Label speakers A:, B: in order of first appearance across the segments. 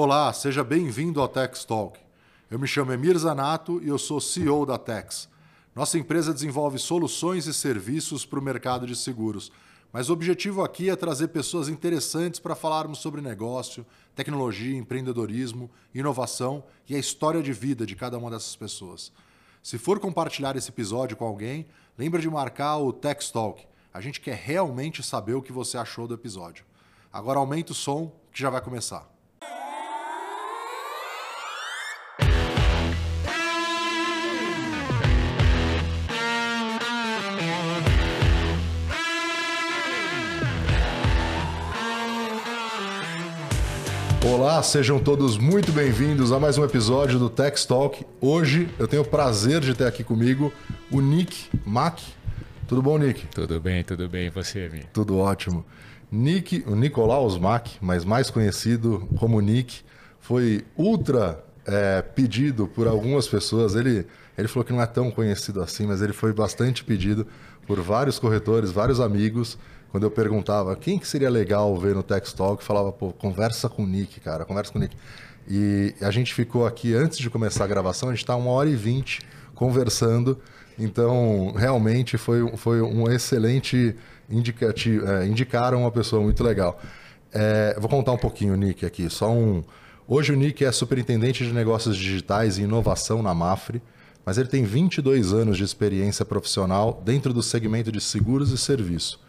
A: Olá, seja bem-vindo ao Tex Talk. Eu me chamo Emir Zanato e eu sou CEO da Tex. Nossa empresa desenvolve soluções e serviços para o mercado de seguros, mas o objetivo aqui é trazer pessoas interessantes para falarmos sobre negócio, tecnologia, empreendedorismo, inovação e a história de vida de cada uma dessas pessoas. Se for compartilhar esse episódio com alguém, lembre de marcar o Tex Talk. A gente quer realmente saber o que você achou do episódio. Agora aumenta o som que já vai começar. Olá, sejam todos muito bem-vindos a mais um episódio do Tech Talk. Hoje eu tenho o prazer de ter aqui comigo o Nick Mack. Tudo bom, Nick?
B: Tudo bem, tudo bem. E você, Mi?
A: Tudo ótimo. Nick, o Nicolaus Mack, mas mais conhecido como Nick, foi ultra é, pedido por algumas pessoas. Ele, ele falou que não é tão conhecido assim, mas ele foi bastante pedido por vários corretores, vários amigos quando eu perguntava quem que seria legal ver no Tex Talk, falava, pô, conversa com o Nick, cara, conversa com o Nick. E a gente ficou aqui, antes de começar a gravação, a gente está uma hora e vinte conversando. Então, realmente foi, foi um excelente indicativo. É, indicaram uma pessoa muito legal. É, vou contar um pouquinho o Nick aqui. Só um. Hoje o Nick é superintendente de negócios digitais e inovação na Mafre, mas ele tem 22 anos de experiência profissional dentro do segmento de seguros e serviço.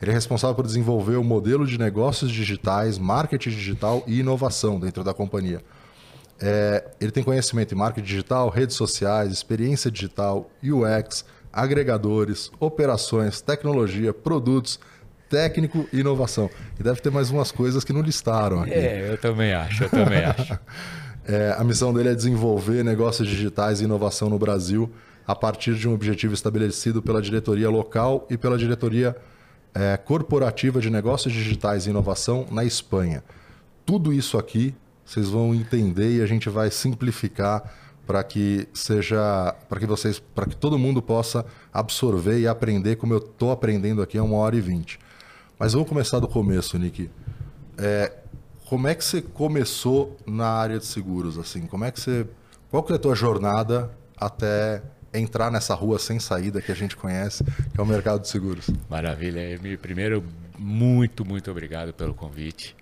A: Ele é responsável por desenvolver o modelo de negócios digitais, marketing digital e inovação dentro da companhia. É, ele tem conhecimento em marketing digital, redes sociais, experiência digital, UX, agregadores, operações, tecnologia, produtos, técnico e inovação. E deve ter mais umas coisas que não listaram aqui.
B: É, eu também acho, eu também acho.
A: É, a missão dele é desenvolver negócios digitais e inovação no Brasil a partir de um objetivo estabelecido pela diretoria local e pela diretoria é, corporativa de negócios digitais e inovação na Espanha. Tudo isso aqui vocês vão entender e a gente vai simplificar para que seja para que vocês para que todo mundo possa absorver e aprender como eu estou aprendendo aqui a uma hora e vinte. Mas vamos começar do começo, Nick. É, como é que você começou na área de seguros? Assim, como é que você qual que é a tua jornada até entrar nessa rua sem saída que a gente conhece, que é o mercado de seguros.
B: Maravilha, Emir. Primeiro, muito, muito obrigado pelo convite.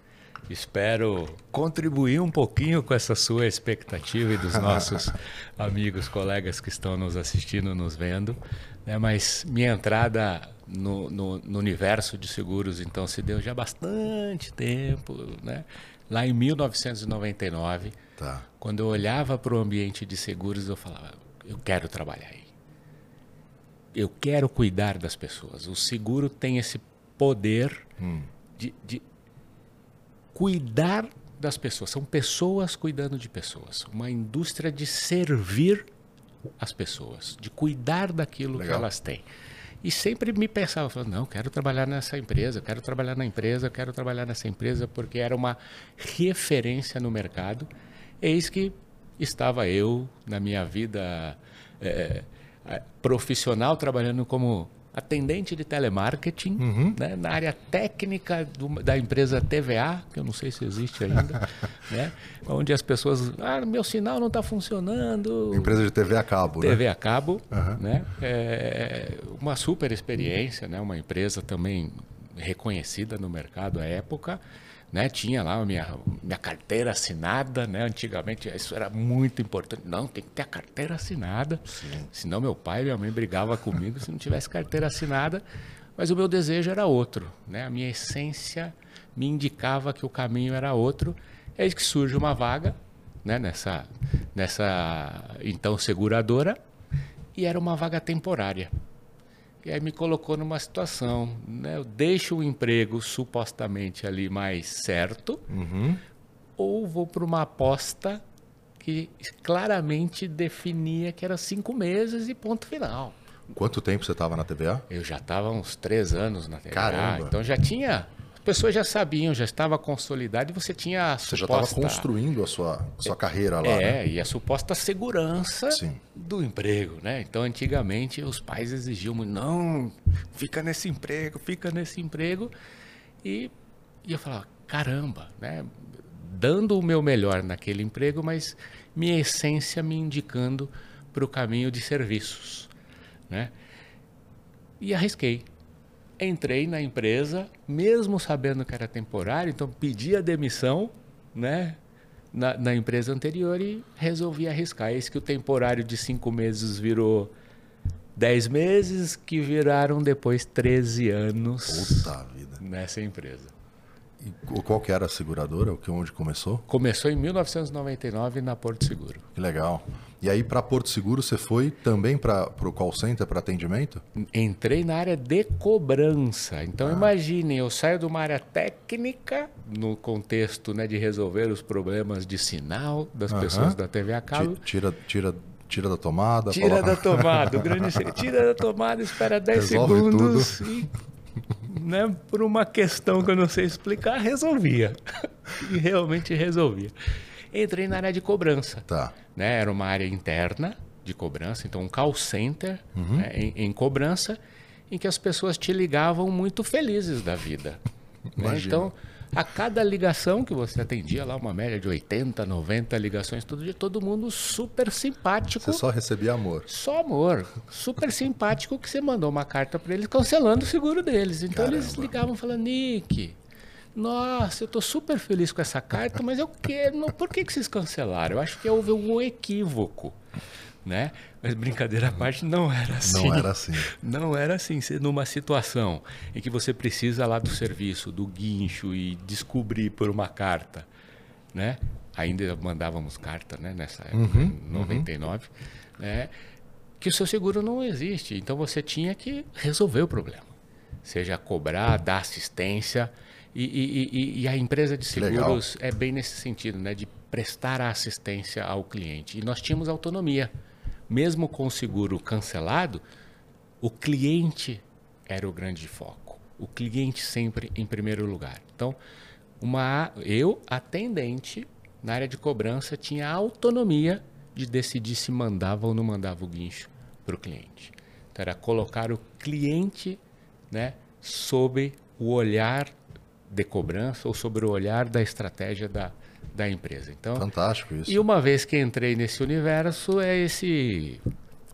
B: Espero contribuir um pouquinho com essa sua expectativa e dos nossos amigos, colegas que estão nos assistindo, nos vendo. Né? Mas minha entrada no, no, no, universo de seguros, então, se deu já há bastante tempo. Né? Lá em 1999, tá. quando eu olhava para o ambiente de seguros, eu falava: eu quero trabalhar aí. Eu quero cuidar das pessoas. O seguro tem esse poder hum. de, de cuidar das pessoas. São pessoas cuidando de pessoas. Uma indústria de servir as pessoas, de cuidar daquilo Legal. que elas têm. E sempre me pensava, falando, não, quero trabalhar nessa empresa, quero trabalhar na empresa, quero trabalhar nessa empresa, porque era uma referência no mercado. Eis que estava eu na minha vida é, profissional trabalhando como atendente de telemarketing, uhum. né, na área técnica do, da empresa TVA, que eu não sei se existe ainda, né, onde as pessoas, ah, meu sinal não está funcionando.
A: Empresa de TV a cabo,
B: TV né? a cabo, uhum. né, é uma super experiência, né, uma empresa também reconhecida no mercado à época, né? Tinha lá a minha, minha carteira assinada, né? Antigamente isso era muito importante. Não, tem que ter a carteira assinada. Sim. Senão meu pai e minha mãe brigavam comigo se não tivesse carteira assinada. Mas o meu desejo era outro, né? A minha essência me indicava que o caminho era outro. É que surge uma vaga, né? Nessa, nessa então seguradora e era uma vaga temporária. E aí me colocou numa situação, né? Eu deixo o emprego supostamente ali mais certo, uhum. ou vou para uma aposta que claramente definia que era cinco meses e ponto final.
A: Quanto tempo você estava na TVA?
B: Eu já estava uns três anos na TVA.
A: Caramba.
B: Então já tinha pessoas já sabiam, já estava consolidado e você tinha a
A: você
B: suposta...
A: já estava construindo a sua, a sua carreira lá.
B: É,
A: né?
B: e a suposta segurança Sim. do emprego, né? Então, antigamente, os pais exigiam não, fica nesse emprego, fica nesse emprego. E, e eu falava, caramba, né? dando o meu melhor naquele emprego, mas minha essência me indicando para o caminho de serviços. Né? E arrisquei. Entrei na empresa, mesmo sabendo que era temporário, então pedi a demissão né, na, na empresa anterior e resolvi arriscar. Esse que o temporário de cinco meses virou 10 meses, que viraram depois 13 anos
A: Puta vida.
B: nessa empresa.
A: E qual que era a seguradora? Onde começou?
B: Começou em 1999 na Porto Seguro.
A: Que legal. E aí para Porto Seguro você foi também para o call center para atendimento?
B: Entrei na área de cobrança. Então ah. imaginem, eu saio de uma área técnica no contexto né, de resolver os problemas de sinal das uh -huh. pessoas da TV a cabo.
A: Tira, tira, tira da tomada.
B: Tira da tomada. O grande tira da tomada, espera 10 Resolve segundos tudo. e né, por uma questão que eu não sei explicar, resolvia. e realmente resolvia. Entrei na área de cobrança.
A: Tá.
B: Né, era uma área interna de cobrança, então um call center uhum. né, em, em, cobrança, em que as pessoas te ligavam muito felizes da vida. Né? Então, a cada ligação que você atendia, lá uma média de 80, 90 ligações todo dia, todo mundo super simpático.
A: Você só recebia amor.
B: Só amor. Super simpático que você mandou uma carta para eles cancelando o seguro deles. Então Caramba. eles ligavam falando, Nick, nossa, eu estou super feliz com essa carta, mas eu quero. Por que, que vocês cancelaram? Eu acho que houve um equívoco né? Mas brincadeira à parte, não era assim.
A: Não era assim.
B: Não era assim. Numa situação em que você precisa lá do serviço, do guincho e descobrir por uma carta, né? Ainda mandávamos carta, né? Nessa época, uhum, 99, uhum. né? Que o seu seguro não existe. Então você tinha que resolver o problema. Seja cobrar, dar assistência. E, e, e, e a empresa de seguros Legal. é bem nesse sentido, né? De prestar a assistência ao cliente. E nós tínhamos autonomia mesmo com o seguro cancelado, o cliente era o grande foco. O cliente sempre em primeiro lugar. Então, uma, eu, atendente, na área de cobrança, tinha autonomia de decidir se mandava ou não mandava o guincho para o cliente. Então, era colocar o cliente né, sob o olhar de cobrança ou sobre o olhar da estratégia da, da empresa. Então,
A: Fantástico isso.
B: E uma vez que entrei nesse universo, é esse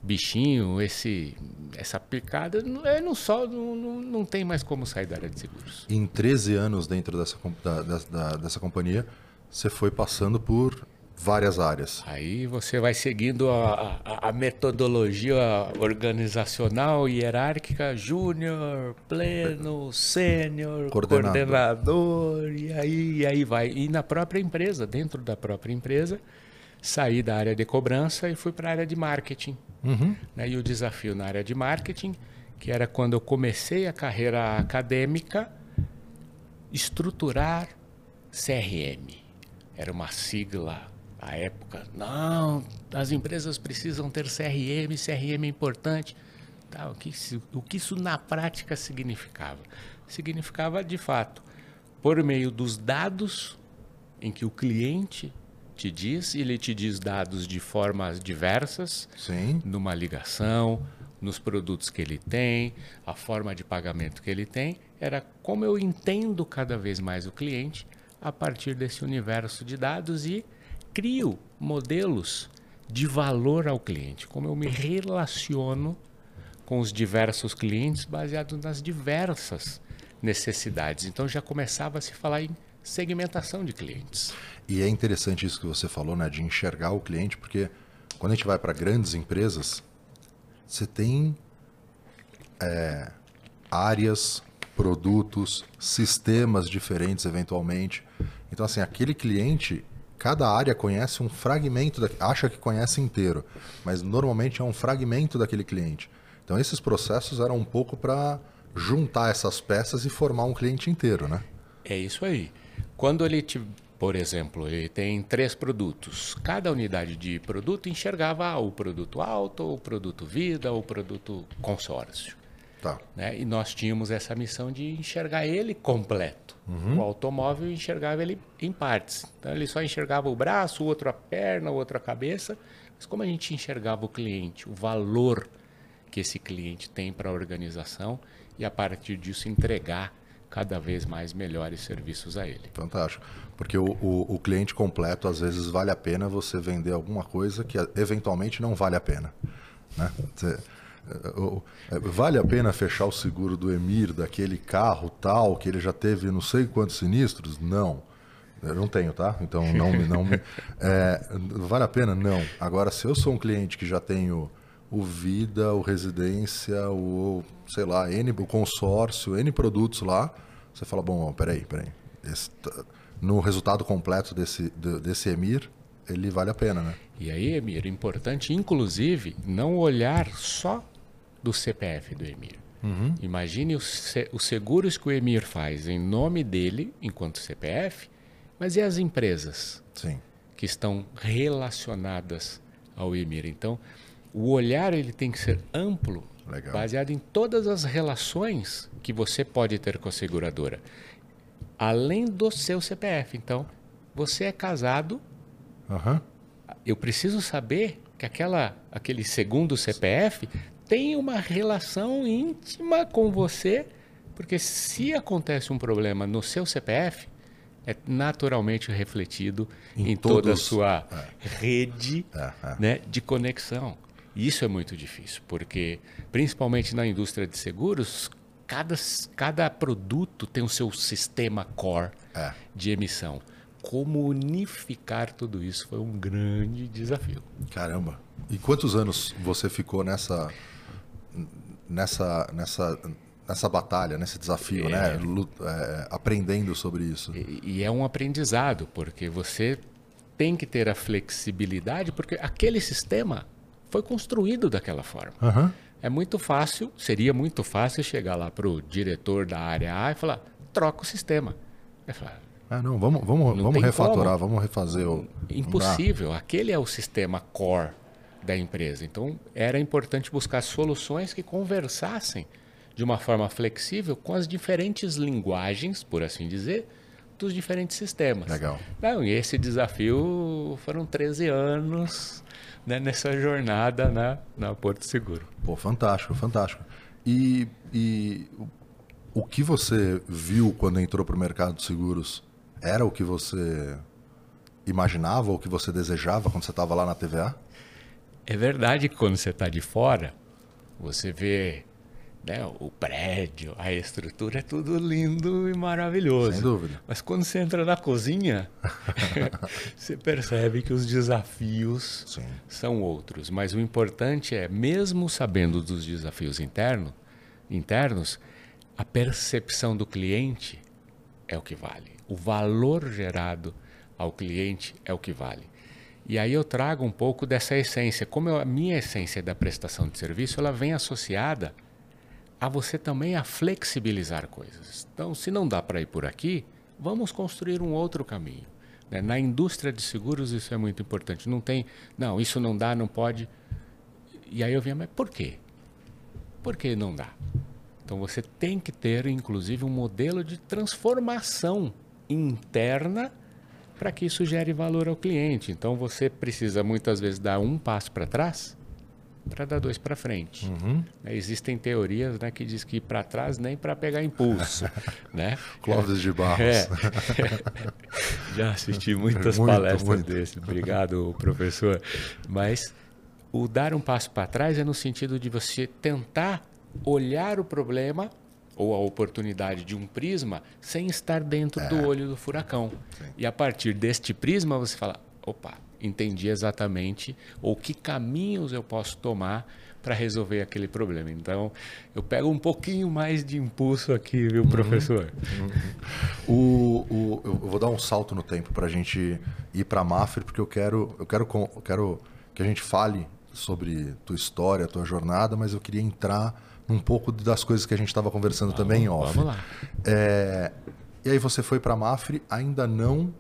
B: bichinho, esse essa picada, é, não só não, não, tem mais como sair da área de seguros.
A: Em 13 anos dentro dessa, da, da, dessa companhia, você foi passando por várias áreas.
B: Aí você vai seguindo a, a, a metodologia organizacional e hierárquica, júnior, pleno, sênior, coordenador. coordenador, e aí, e aí vai. E na própria empresa, dentro da própria empresa, saí da área de cobrança e fui para a área de marketing. Uhum. Né? E o desafio na área de marketing, que era quando eu comecei a carreira acadêmica, estruturar CRM. Era uma sigla à época, não, as empresas precisam ter CRM, CRM é importante. Tá, o, que isso, o que isso na prática significava? Significava, de fato, por meio dos dados em que o cliente te diz, ele te diz dados de formas diversas,
A: Sim.
B: numa ligação, nos produtos que ele tem, a forma de pagamento que ele tem, era como eu entendo cada vez mais o cliente a partir desse universo de dados e crio modelos de valor ao cliente, como eu me relaciono com os diversos clientes baseado nas diversas necessidades. Então já começava a se falar em segmentação de clientes.
A: E é interessante isso que você falou, né, de enxergar o cliente, porque quando a gente vai para grandes empresas, você tem é, áreas, produtos, sistemas diferentes eventualmente. Então assim, aquele cliente cada área conhece um fragmento, da, acha que conhece inteiro, mas normalmente é um fragmento daquele cliente. Então esses processos eram um pouco para juntar essas peças e formar um cliente inteiro, né?
B: É isso aí. Quando ele, te, por exemplo, ele tem três produtos, cada unidade de produto enxergava o produto alto, o produto vida, o produto consórcio.
A: Tá.
B: Né? E nós tínhamos essa missão de enxergar ele completo. Uhum. O automóvel enxergava ele em partes. Então ele só enxergava o braço, o outro a perna, o outro a cabeça. Mas como a gente enxergava o cliente, o valor que esse cliente tem para a organização e a partir disso entregar cada vez mais melhores serviços a ele.
A: Fantástico. Porque o, o, o, cliente completo, às vezes, vale a pena você vender alguma coisa que eventualmente não vale a pena. Né? Você, vale a pena fechar o seguro do Emir, daquele carro tal, que ele já teve não sei quantos sinistros? Não. Eu não tenho, tá? Então não me. Não é, vale a pena? Não. Agora, se eu sou um cliente que já tenho o Vida, o Residência, o, sei lá, N, o consórcio, N produtos lá, você fala, bom, peraí, peraí. Esse, no resultado completo desse, desse Emir, ele vale a pena, né?
B: E aí, Emir, importante, inclusive, não olhar só do CPF do Emir. Uhum. Imagine os, os seguros que o Emir faz em nome dele, enquanto CPF, mas e as empresas
A: Sim.
B: que estão relacionadas ao Emir? Então, o olhar ele tem que ser amplo,
A: Legal.
B: baseado em todas as relações que você pode ter com a seguradora, além do seu CPF. Então, você é casado,
A: uhum.
B: eu preciso saber que aquela, aquele segundo CPF tem uma relação íntima com você, porque se acontece um problema no seu CPF, é naturalmente refletido em, em todos, toda a sua é. rede é, é. Né, de conexão. E isso é muito difícil, porque principalmente na indústria de seguros, cada, cada produto tem o seu sistema core
A: é.
B: de emissão. Como unificar tudo isso foi um grande desafio.
A: Caramba! E quantos anos você ficou nessa nessa, nessa, nessa batalha, nesse desafio, é. né? É, aprendendo sobre isso.
B: E, e, é um aprendizado, porque você tem que ter a flexibilidade, porque aquele sistema foi construído daquela forma.
A: Uhum.
B: É muito fácil, seria muito fácil chegar lá para o diretor da área A e falar: troca o sistema. Vai falar,
A: ah, não, vamos, vamos, vamos refatorar, como. vamos refazer o.
B: Impossível. Aquele é o sistema core da empresa. Então, era importante buscar soluções que conversassem de uma forma flexível com as diferentes linguagens, por assim dizer, dos diferentes sistemas.
A: Legal.
B: Não, e esse desafio foram 13 anos né, nessa jornada na, na Porto Seguro.
A: Pô, fantástico, fantástico. E, e o que você viu quando entrou para o mercado de seguros era o que você imaginava, ou o que você desejava quando você estava lá na TVA?
B: É verdade que quando você está de fora, você vê né, o prédio, a estrutura, é tudo lindo e maravilhoso.
A: Sem dúvida.
B: Mas quando você entra na cozinha, você percebe que os desafios
A: Sim.
B: são outros. Mas o importante é, mesmo sabendo dos desafios interno, internos, a percepção do cliente é o que vale. O valor gerado ao cliente é o que vale. E aí eu trago um pouco dessa essência. Como eu, a minha essência da prestação de serviço, ela vem associada a você também a flexibilizar coisas. Então, se não dá para ir por aqui, vamos construir um outro caminho. Né? Na indústria de seguros isso é muito importante. Não tem, não, isso não dá, não pode. E aí eu venho, mas por quê? Por que não dá? Então você tem que ter, inclusive, um modelo de transformação interna para que isso gere valor ao cliente. Então você precisa muitas vezes dar um passo para trás para dar dois para frente.
A: Uhum.
B: Né, existem teorias né, que diz que para trás nem para pegar impulso. né?
A: Clóvis de Barros. É.
B: Já assisti muitas muito, palestras muito. desse. Obrigado, professor. Mas o dar um passo para trás é no sentido de você tentar olhar o problema ou a oportunidade de um prisma sem estar dentro é. do olho do furacão.
A: Sim.
B: E a partir deste prisma você fala, opa, entendi exatamente ou que caminhos eu posso tomar para resolver aquele problema. Então, eu pego um pouquinho mais de impulso aqui, viu, uhum. professor?
A: Uhum. O, o, eu vou dar um salto no tempo para a gente ir para a Mafre, porque eu quero, eu quero, eu quero que a gente fale sobre tua história, tua jornada, mas eu queria entrar um pouco das coisas que a gente estava conversando vamos, também em off.
B: Vamos lá.
A: É, e aí você foi para a Mafre ainda não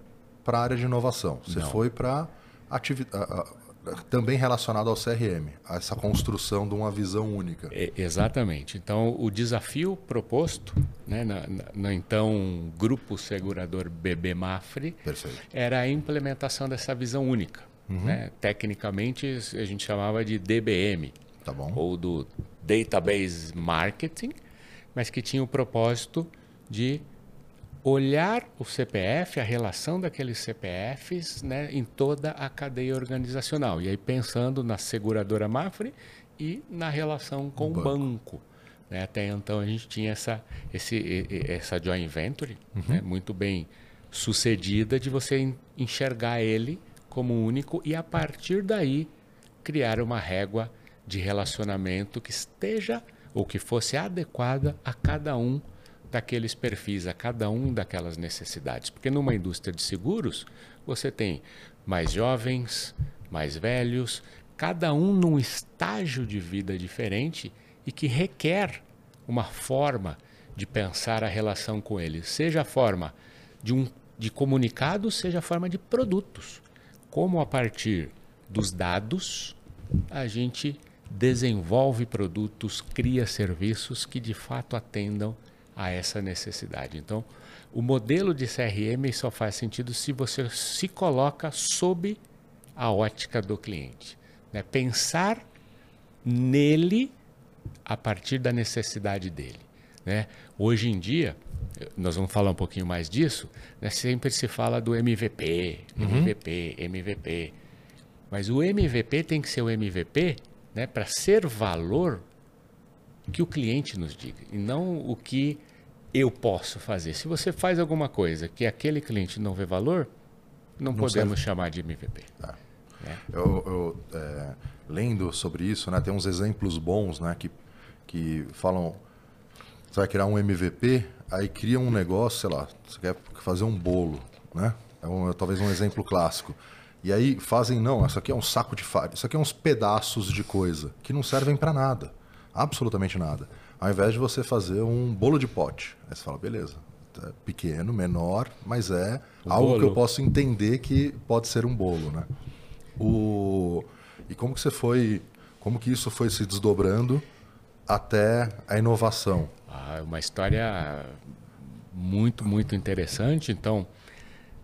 A: para a área de inovação. Você não. foi para atividade também relacionado ao CRM, a essa construção de uma visão única.
B: É, exatamente. Então, o desafio proposto né, na, na, então grupo segurador BB Mafre
A: Perfeito.
B: era a implementação dessa visão única. Uhum. Né? Tecnicamente, a gente chamava de DBM,
A: tá bom.
B: ou do Database Marketing, mas que tinha o propósito de olhar o CPF, a relação daqueles CPFs né, em toda a cadeia organizacional. E aí pensando na seguradora Mafre e na relação com o banco. banco. Né? Até então a gente tinha essa, esse, essa joint venture uhum. né, muito bem sucedida de você enxergar ele como único e a partir daí criar uma régua de relacionamento que esteja ou que fosse adequada a cada um daqueles perfis, a cada um daquelas necessidades. Porque numa indústria de seguros, você tem mais jovens, mais velhos, cada um num estágio de vida diferente e que requer uma forma de pensar a relação com eles, seja a forma de um de comunicado, seja a forma de produtos. Como a partir dos dados a gente desenvolve produtos, cria serviços que de fato atendam a essa necessidade. Então, o modelo de CRM só faz sentido se você se coloca sob a ótica do cliente. Né? Pensar nele a partir da necessidade dele. Né? Hoje em dia, nós vamos falar um pouquinho mais disso, né? sempre se fala do MVP, MVP, uhum. MVP. Mas o MVP tem que ser o MVP né, para ser valor que o cliente nos diga e não o que eu posso fazer. Se você faz alguma coisa que aquele cliente não vê valor, não, não podemos serve. chamar de MVP.
A: Tá. É. Eu, eu é, lendo sobre isso, né, tem uns exemplos bons né, que, que falam você vai criar um MVP, aí cria um negócio, sei lá, você quer fazer um bolo, né? É um, talvez um exemplo clássico. E aí fazem, não, isso aqui é um saco de farinha, isso aqui é uns pedaços de coisa que não servem para nada, absolutamente nada. Ao invés de você fazer um bolo de pote, aí você fala, beleza, é pequeno, menor, mas é o algo bolo. que eu posso entender que pode ser um bolo, né? O... E como que você foi, como que isso foi se desdobrando até a inovação?
B: Ah, uma história muito, muito interessante. Então,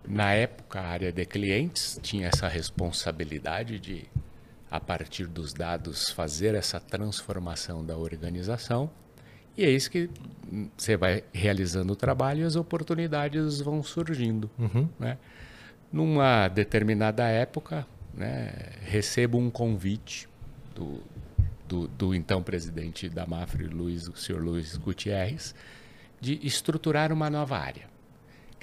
B: na época, a área de clientes tinha essa responsabilidade de, a partir dos dados, fazer essa transformação da organização. E é isso que você vai realizando o trabalho e as oportunidades vão surgindo. Uhum. Né? Numa determinada época, né, recebo um convite do, do, do, então presidente da Mafre, Luiz, o senhor Luiz Gutierrez, de estruturar uma nova área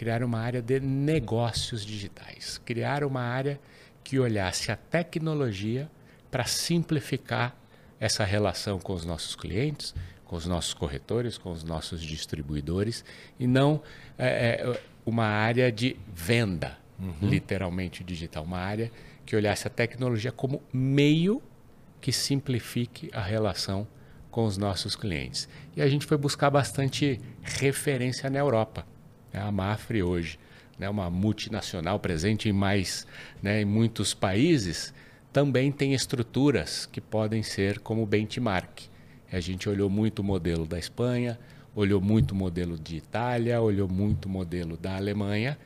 B: criar uma área de negócios digitais, criar uma área que olhasse a tecnologia para simplificar essa relação com os nossos clientes, com os nossos corretores, com os nossos distribuidores, e não é, é, uma área de venda, uhum. literalmente digital, uma área que olhasse a tecnologia como meio que simplifique a relação com os nossos clientes. E a gente foi buscar bastante referência na Europa. É a Mafre hoje, né, uma multinacional presente em mais, né, em muitos países, também tem estruturas que podem ser como benchmark. A gente olhou muito o modelo da Espanha, olhou muito o modelo de Itália, olhou muito o modelo da Alemanha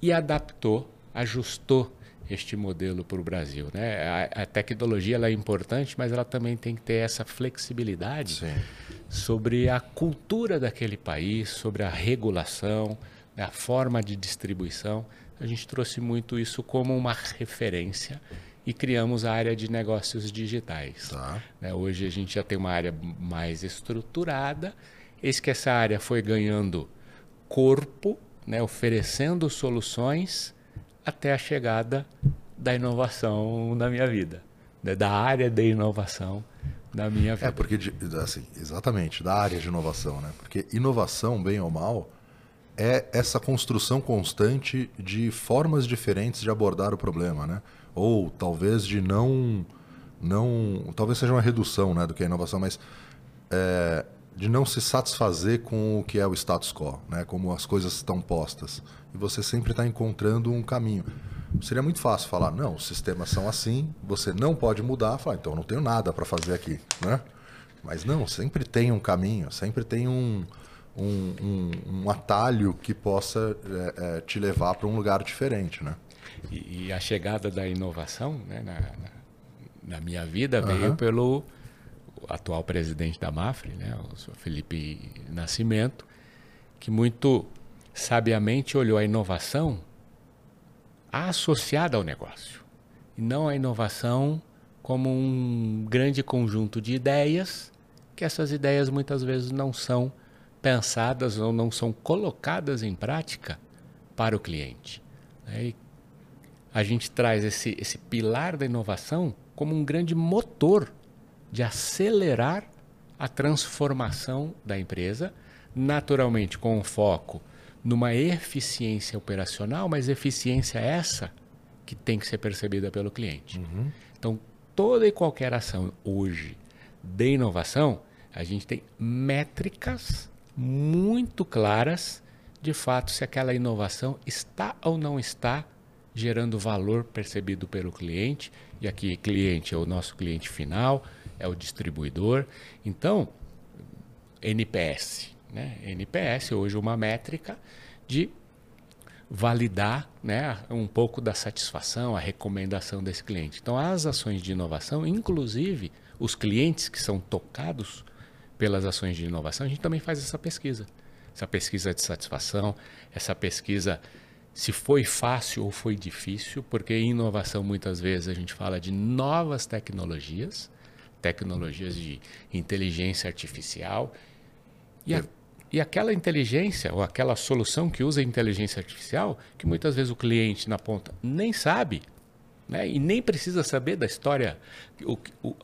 B: e adaptou, ajustou este modelo para o Brasil. Né? A, a tecnologia é importante, mas ela também tem que ter essa flexibilidade Sim. sobre a cultura daquele país, sobre a regulação, né? a forma de distribuição. A gente trouxe muito isso como uma referência e criamos a área de negócios digitais. Tá. Né? Hoje a gente já tem uma área mais estruturada. Eis que essa área foi ganhando corpo, né? oferecendo soluções até a chegada da inovação na minha vida, né? da área de inovação da minha vida.
A: É, porque, assim, exatamente, da área de inovação, né? Porque inovação, bem ou mal, é essa construção constante de formas diferentes de abordar o problema, né? Ou talvez de não, não, talvez seja uma redução, né, do que é inovação, mas é, de não se satisfazer com o que é o status quo, né? Como as coisas estão postas e você sempre está encontrando um caminho. Seria muito fácil falar, não, os sistemas são assim, você não pode mudar, falar, então não tenho nada para fazer aqui, né? Mas não, sempre tem um caminho, sempre tem um, um, um, um atalho que possa é, é, te levar para um lugar diferente, né?
B: E, e, a chegada da inovação né, na, na, na minha vida veio uhum. pelo atual presidente da Mafre, né, o Felipe Nascimento, que muito sabiamente olhou a inovação associada ao negócio e não a inovação como um grande conjunto de ideias que essas ideias muitas vezes não são pensadas ou não são colocadas em prática para o cliente. E a gente traz esse, esse pilar da inovação como um grande motor de acelerar a transformação da empresa, naturalmente com um foco numa eficiência operacional, mas eficiência essa que tem que ser percebida pelo cliente. Uhum. Então, toda e qualquer ação hoje de inovação, a gente tem métricas muito claras de fato se aquela inovação está ou não está gerando valor percebido pelo cliente. E aqui, cliente é o nosso cliente final, é o distribuidor. Então, NPS. Né? NPS hoje uma métrica de validar né, um pouco da satisfação, a recomendação desse cliente. Então, as ações de inovação, inclusive os clientes que são tocados pelas ações de inovação, a gente também faz essa pesquisa. Essa pesquisa de satisfação, essa pesquisa se foi fácil ou foi difícil, porque em inovação muitas vezes a gente fala de novas tecnologias, tecnologias de inteligência artificial, e a e aquela inteligência ou aquela solução que usa inteligência artificial, que muitas vezes o cliente na ponta nem sabe, né? e nem precisa saber da história, o, o,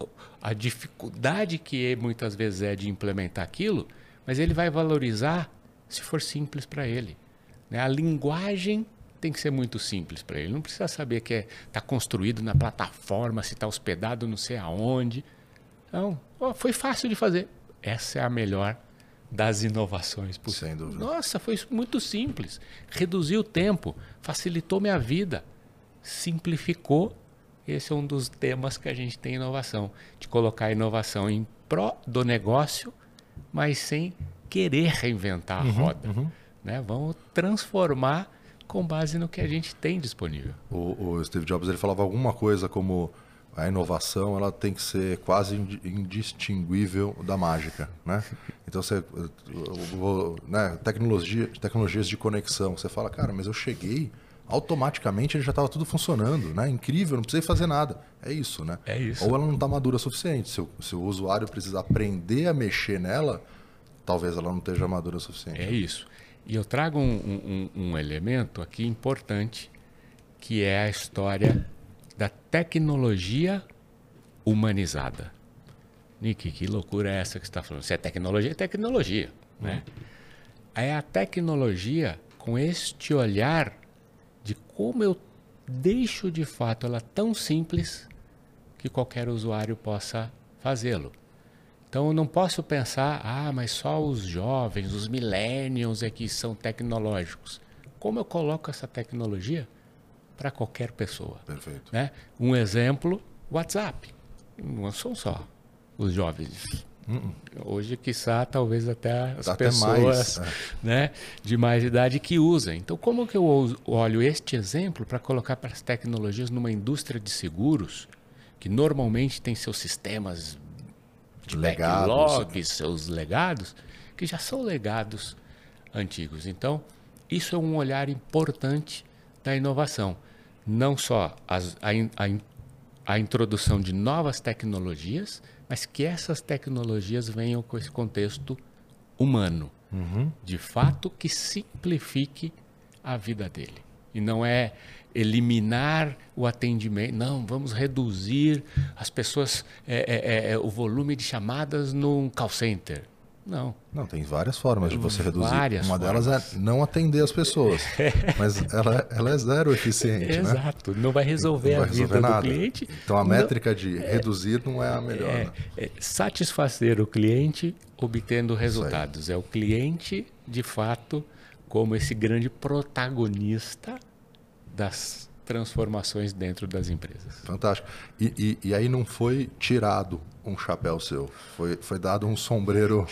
B: a dificuldade que é, muitas vezes é de implementar aquilo, mas ele vai valorizar se for simples para ele. Né? A linguagem tem que ser muito simples para ele. Não precisa saber que está é, tá construído na plataforma, se está hospedado não sei aonde. Não, foi fácil de fazer. Essa é a melhor das inovações
A: possíveis. Sem dúvida.
B: Nossa, foi muito simples. Reduziu o tempo, facilitou minha vida, simplificou. Esse é um dos temas que a gente tem em inovação, de colocar a inovação em pró do negócio, mas sem querer reinventar a uhum, roda. Uhum. Né? Vamos transformar com base no que a gente tem disponível.
A: O, o Steve Jobs ele falava alguma coisa como a inovação ela tem que ser quase indistinguível da mágica, né? Então você, né, tecnologia, tecnologias de conexão, você fala, cara, mas eu cheguei, automaticamente ele já estava tudo funcionando, né? Incrível, não precisei fazer nada. É isso, né?
B: É isso.
A: Ou ela não está madura o suficiente. Se o, se o usuário precisar aprender a mexer nela, talvez ela não esteja madura o suficiente.
B: É isso. E eu trago um, um, um elemento aqui importante, que é a história da tecnologia humanizada. Nick, que loucura é essa que você está falando? Se é tecnologia, é tecnologia. Né? É a tecnologia com este olhar como eu deixo de fato ela tão simples que qualquer usuário possa fazê-lo. Então eu não posso pensar, ah, mas só os jovens, os millennials é que são tecnológicos. Como eu coloco essa tecnologia para qualquer pessoa.
A: Perfeito.
B: Né? Um exemplo, WhatsApp. Não são só os jovens. Uh -uh. Hoje, quiçá, talvez até as Dá pessoas mais, é. né, de mais idade que usam. Então, como que eu olho este exemplo para colocar para as tecnologias numa indústria de seguros, que normalmente tem seus sistemas de legados, backlogs, seus legados, que já são legados antigos. Então, isso é um olhar importante da inovação não só as, a, a, a introdução de novas tecnologias, mas que essas tecnologias venham com esse contexto humano. Uhum. De fato, que simplifique a vida dele. E não é eliminar o atendimento. Não, vamos reduzir as pessoas, é, é, é, o volume de chamadas num call center. Não.
A: Não, tem várias formas de você reduzir.
B: Várias
A: Uma
B: formas.
A: delas é não atender as pessoas. mas ela, ela é zero eficiente.
B: Né? Exato. Né? Não vai resolver não vai a resolver vida nada. do cliente.
A: Então a métrica não, de reduzir não é a melhor. É,
B: né? é satisfazer o cliente obtendo resultados. É o cliente, de fato, como esse grande protagonista das transformações dentro das empresas.
A: Fantástico. E, e, e, aí não foi tirado um chapéu seu, foi, foi dado um sombreiro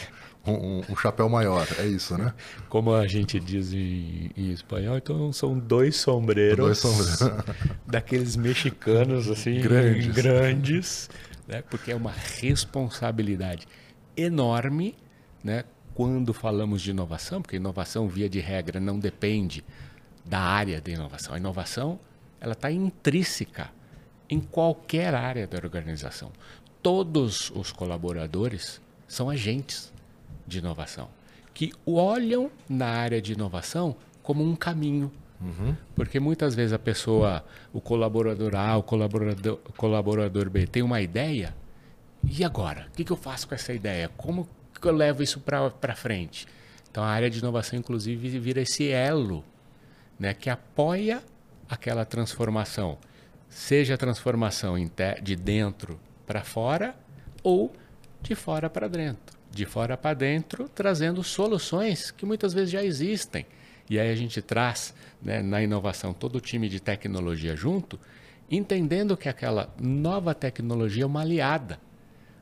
A: um, um, chapéu maior, é isso, né?
B: Como a gente diz em, em espanhol, então são dois sombreiros, dois sombreiros. daqueles mexicanos assim grandes, grandes né? porque é uma responsabilidade enorme, né? quando falamos de inovação, porque inovação, via de regra, não depende da área da inovação. A inovação ela está intrínseca em qualquer área da organização. Todos os colaboradores são agentes de inovação que olham na área de inovação como um caminho. Uhum. Porque muitas vezes a pessoa, o colaborador A, o colaborador, o colaborador B tem uma ideia, e agora? O que, que eu faço com essa ideia? Como que eu levo isso para frente? Então a área de inovação, inclusive, vira esse elo né, que apoia aquela transformação, seja a transformação de dentro para fora ou de fora para dentro. De fora para dentro, trazendo soluções que muitas vezes já existem. E aí a gente traz né, na inovação todo o time de tecnologia junto, entendendo que aquela nova tecnologia é uma aliada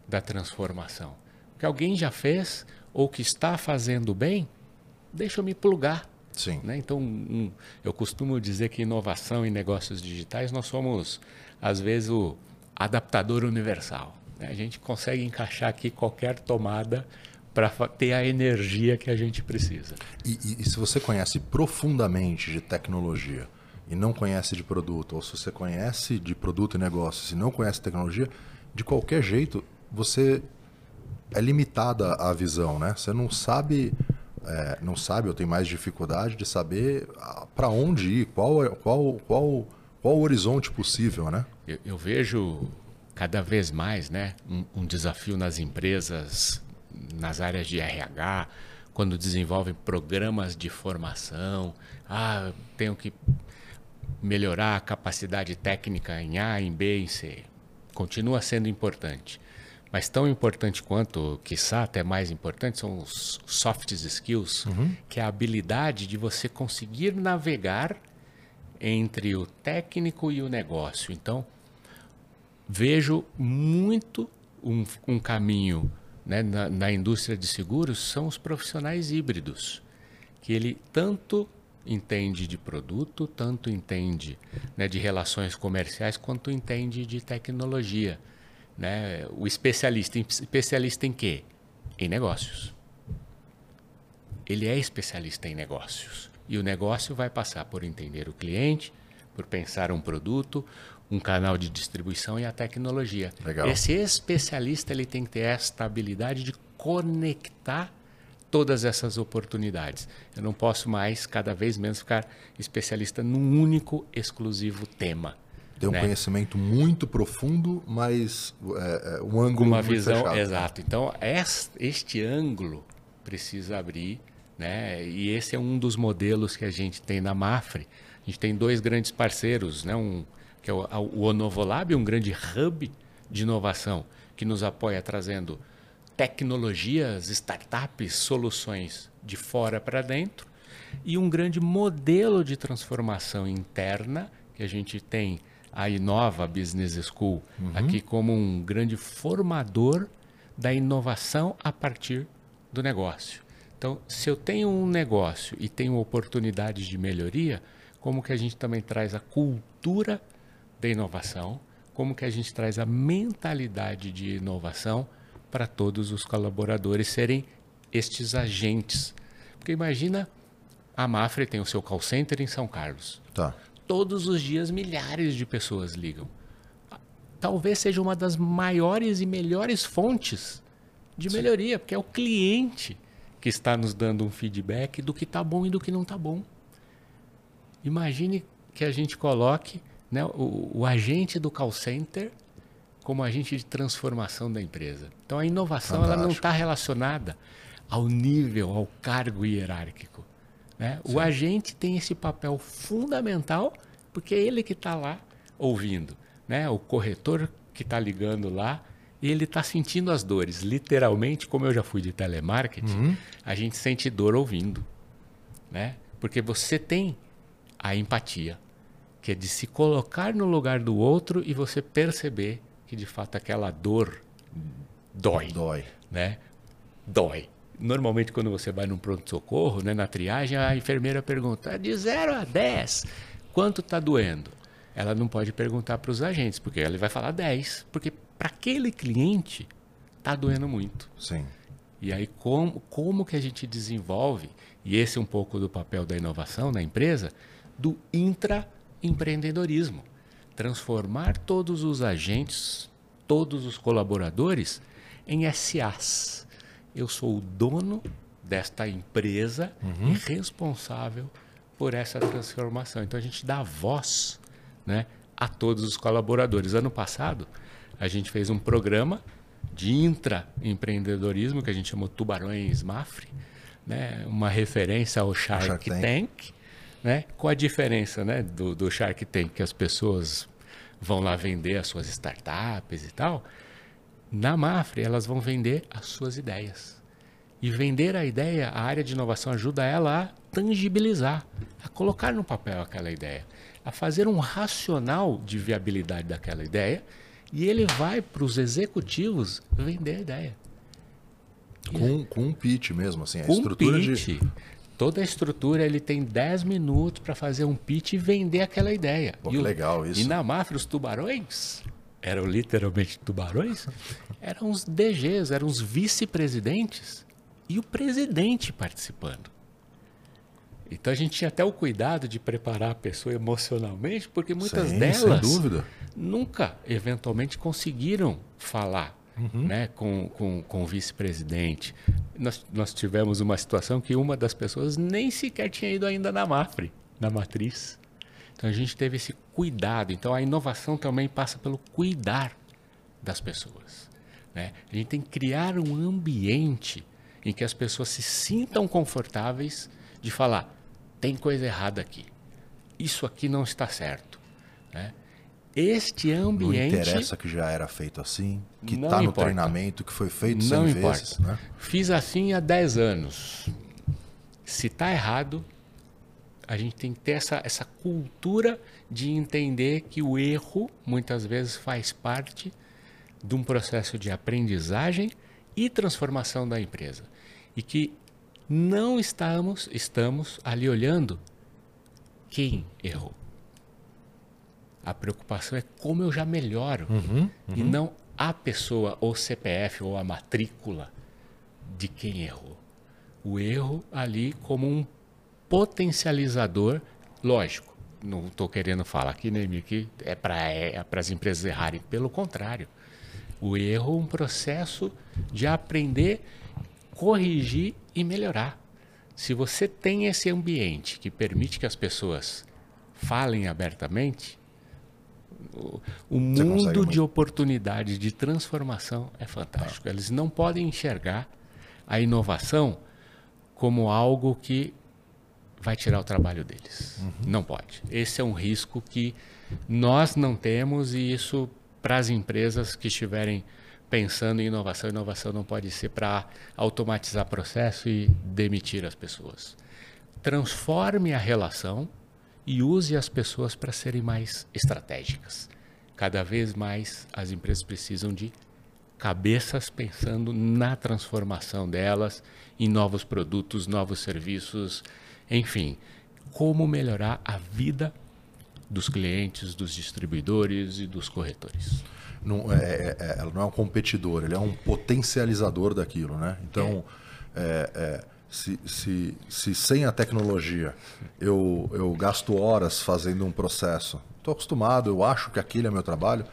B: da transformação. Que alguém já fez ou que está fazendo bem, deixa eu me plugar
A: Sim.
B: Né? Então, um, eu costumo dizer que inovação em negócios digitais nós somos, às vezes, o adaptador universal. Né? A gente consegue encaixar aqui qualquer tomada para ter a energia que a gente precisa.
A: E, e, e, se você conhece profundamente de tecnologia e não conhece de produto, ou se você conhece de produto e negócios e não conhece tecnologia, de qualquer jeito você é limitada a visão, né? Você não sabe é, não sabe ou tem mais dificuldade de saber para onde ir, qual, qual, qual, qual o horizonte possível, né?
B: Eu, eu vejo cada vez mais né, um, um, desafio nas empresas, nas áreas de RH, quando desenvolvem programas de formação. Ah, tenho que melhorar a capacidade técnica em A, em B, em C. Continua sendo importante. Mas tão importante quanto, quiçá até mais importante, são os soft skills, uhum. que é a habilidade de você conseguir navegar entre o técnico e o negócio. Então, vejo muito um, um caminho né, na, na indústria de seguros são os profissionais híbridos, que ele tanto entende de produto, tanto entende né, de relações comerciais, quanto entende de tecnologia. Né? O especialista, especialista em quê? Em negócios. Ele é especialista em negócios. E o negócio vai passar por entender o cliente, por pensar um produto, um canal de distribuição e a tecnologia.
A: Legal.
B: Esse especialista ele tem que ter esta habilidade de conectar todas essas oportunidades. Eu não posso mais, cada vez menos, ficar especialista num único, exclusivo tema.
A: Tem um né? conhecimento muito profundo, mas é, é, um ângulo
B: uma visão
A: fechado.
B: exato. Então este ângulo precisa abrir, né? E esse é um dos modelos que a gente tem na Mafre. A gente tem dois grandes parceiros, né? Um que é o, o Onovolab, um grande hub de inovação que nos apoia trazendo tecnologias, startups, soluções de fora para dentro e um grande modelo de transformação interna que a gente tem a Inova Business School uhum. aqui como um grande formador da inovação a partir do negócio. Então, se eu tenho um negócio e tenho oportunidades de melhoria, como que a gente também traz a cultura da inovação, como que a gente traz a mentalidade de inovação para todos os colaboradores serem estes agentes. Porque imagina a Mafre tem o seu call center em São Carlos.
A: Tá
B: todos os dias milhares de pessoas ligam. Talvez seja uma das maiores e melhores fontes de Sim. melhoria, porque é o cliente que está nos dando um feedback do que está bom e do que não está bom. Imagine que a gente coloque né, o, o, agente do call center como agente de transformação da empresa. Então a inovação ela não está relacionada ao nível, ao cargo hierárquico. Né? O agente tem esse papel fundamental porque é ele que está lá ouvindo. Né? O corretor que está ligando lá ele está sentindo as dores. Literalmente, como eu já fui de telemarketing, uhum. a gente sente dor ouvindo. Né? Porque você tem a empatia, que é de se colocar no lugar do outro e você perceber que de fato aquela dor dói.
A: Dói.
B: Né? Dói normalmente quando você vai num pronto-socorro, né, na triagem, a enfermeira pergunta de 0 a 10, quanto está doendo? Ela não pode perguntar para os agentes, porque ela vai falar 10, porque para aquele cliente está doendo muito.
A: Sim.
B: E aí, como, como que a gente desenvolve, e esse é um pouco do papel da inovação na empresa, do intraempreendedorismo. Transformar todos os agentes, todos os colaboradores em SAs. Eu sou o dono desta empresa uhum. e responsável por essa transformação. Então a gente dá voz né, a todos os colaboradores. Ano passado, a gente fez um programa de intraempreendedorismo que a gente chamou Tubarões Mafre, né, uma referência ao Shark, Shark Tank, Tank né, com a diferença né, do, do Shark Tank, que as pessoas vão lá vender as suas startups e tal. Na Mafre, elas vão vender as suas ideias. E vender a ideia, a área de inovação ajuda ela a tangibilizar, a colocar no papel aquela ideia, a fazer um racional de viabilidade daquela ideia e ele vai para os executivos vender a ideia.
A: Com, com um pitch mesmo, assim, a
B: com
A: estrutura
B: pitch. de... Toda a estrutura, ele tem 10 minutos para fazer um pitch e vender aquela ideia.
A: Pô, que
B: o,
A: legal isso.
B: E na Mafra, os tubarões, eram literalmente tubarões, eram os DGs, eram os vice-presidentes e o presidente participando. Então a gente tinha até o cuidado de preparar a pessoa emocionalmente, porque muitas Sim, delas nunca, eventualmente, conseguiram falar uhum. né, com, com, com o vice-presidente. Nós, nós tivemos uma situação que uma das pessoas nem sequer tinha ido ainda na MAFRE, na matriz. Então a gente teve esse cuidado. Então a inovação também passa pelo cuidar das pessoas. Né? A gente tem que criar um ambiente em que as pessoas se sintam confortáveis de falar: tem coisa errada aqui. Isso aqui não está certo. Né? Este ambiente.
A: Não interessa que já era feito assim, que está no treinamento, que foi feito não 100 importa. vezes. Né?
B: Fiz assim há 10 anos. Se está errado, a gente tem que ter essa, essa cultura de entender que o erro muitas vezes faz parte de um processo de aprendizagem e transformação da empresa. E que não estamos, estamos ali olhando quem errou. A preocupação é como eu já melhoro uhum, uhum. e não a pessoa ou CPF ou a matrícula de quem errou. O erro ali como um potencializador, lógico. Não estou querendo falar aqui, né, que é para é, as empresas errarem. Pelo contrário, o erro é um processo de aprender corrigir e melhorar. Se você tem esse ambiente que permite que as pessoas falem abertamente, o, mundo de oportunidades de transformação é fantástico. Eles não podem enxergar a inovação como algo que vai tirar o trabalho deles. Uhum. Não pode. Esse é um risco que nós não temos e isso para as empresas que estiverem pensando em inovação. Inovação não pode ser para automatizar processo e demitir as pessoas. Transforme a relação e use as pessoas para serem mais estratégicas. Cada vez mais as empresas precisam de cabeças pensando na transformação delas, em novos produtos, novos serviços, enfim, como melhorar a vida dos clientes, dos distribuidores e dos corretores
A: não é, é, é, ela não é um competidor, ele é um potencializador daquilo, né? Então, é. Se, se, se sem a tecnologia eu, eu gasto horas fazendo um processo, estou acostumado, eu acho que aquele é meu trabalho,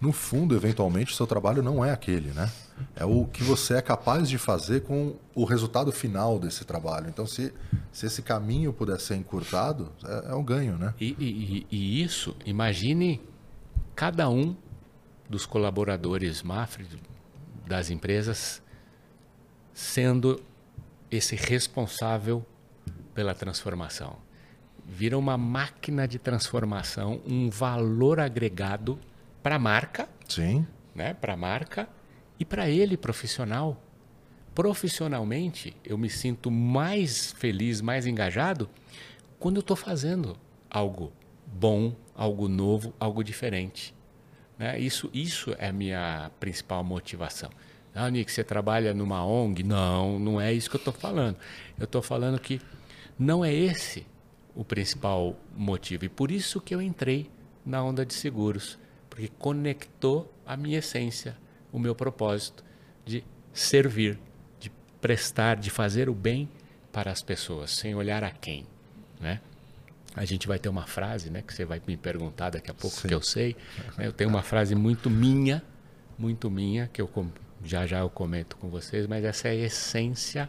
A: no fundo, eventualmente, o seu trabalho não é aquele, né? É o que você é capaz de fazer com o resultado final desse trabalho. Então, se, se esse caminho puder ser encurtado, é, é um ganho, né?
B: E, e, e isso, imagine cada um dos colaboradores Mafre, das empresas, sendo esse responsável pela transformação. Vira uma máquina de transformação, um valor agregado para a marca,
A: Sim.
B: Né, para a marca e para ele profissional. Profissionalmente, eu me sinto mais feliz, mais engajado quando eu estou fazendo algo bom, algo novo, algo diferente. Né? Isso, isso é a minha principal motivação. Ah, Nick, você trabalha numa ONG? Não, não é isso que eu estou falando. Eu estou falando que não é esse o principal motivo. E por isso que eu entrei na onda de seguros, porque conectou a minha essência, o meu propósito de servir, de prestar, de fazer o bem para as pessoas, sem olhar a quem, né? A gente vai ter uma frase, né, que você vai me perguntar daqui a pouco, Sim. que eu sei. Né? Eu tenho uma frase muito minha, muito minha, que eu já já eu comento com vocês, mas essa é a essência,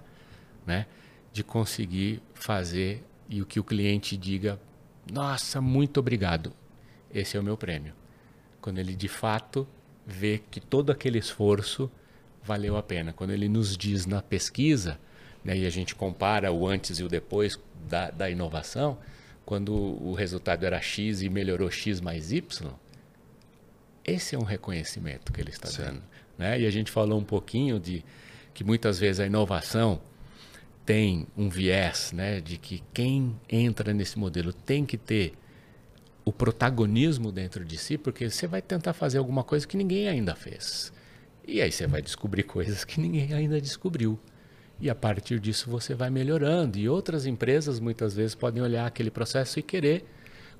B: né, de conseguir fazer e o que o cliente diga, nossa, muito obrigado. Esse é o meu prêmio. Quando ele de fato vê que todo aquele esforço valeu a pena. Quando ele nos diz na pesquisa, né, e a gente compara o antes e o depois da, da inovação, quando o resultado era X e melhorou X mais Y, esse é um reconhecimento que ele está Sim. dando. Né? E a gente falou um pouquinho de que muitas vezes a inovação tem um viés né, de que quem entra nesse modelo tem que ter o protagonismo dentro de si, porque você vai tentar fazer alguma coisa que ninguém ainda fez. E aí você vai descobrir coisas que ninguém ainda descobriu. E a partir disso você vai melhorando. E outras empresas muitas vezes podem olhar aquele processo e querer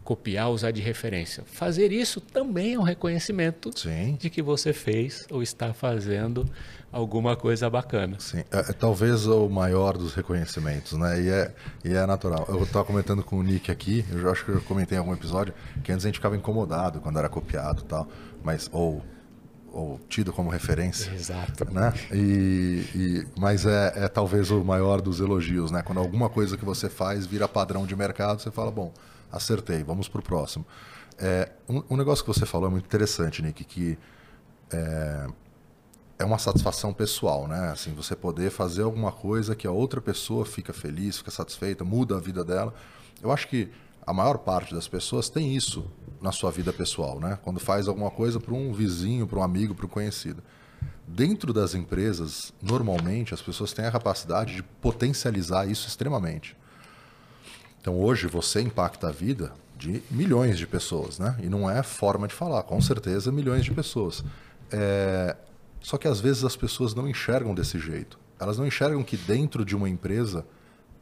B: copiar, usar de referência. Fazer isso também é um reconhecimento Sim. de que você fez ou está fazendo alguma coisa bacana.
A: Sim, é, é, talvez o maior dos reconhecimentos, né? E é, e é natural. Eu estava comentando com o Nick aqui, eu acho que eu comentei em algum episódio, que antes a gente ficava incomodado quando era copiado e tal, mas ou ou tido como referência.
B: Exato.
A: Né? E, e, mas é, é, talvez o maior dos elogios, né? Quando alguma coisa que você faz vira padrão de mercado, você fala, bom, acertei, vamos para o próximo. É, um, um, negócio que você falou é muito interessante, Nick, que é, é uma satisfação pessoal, né? Assim, você poder fazer alguma coisa que a outra pessoa fica feliz, fica satisfeita, muda a vida dela. Eu acho que a maior parte das pessoas tem isso na sua vida pessoal, né? Quando faz alguma coisa para um vizinho, para um amigo, para um conhecido. Dentro das empresas, normalmente as pessoas têm a capacidade de potencializar isso extremamente. Então hoje você impacta a vida de milhões de pessoas, né? E não é forma de falar, com certeza milhões de pessoas. É... Só que às vezes as pessoas não enxergam desse jeito. Elas não enxergam que dentro de uma empresa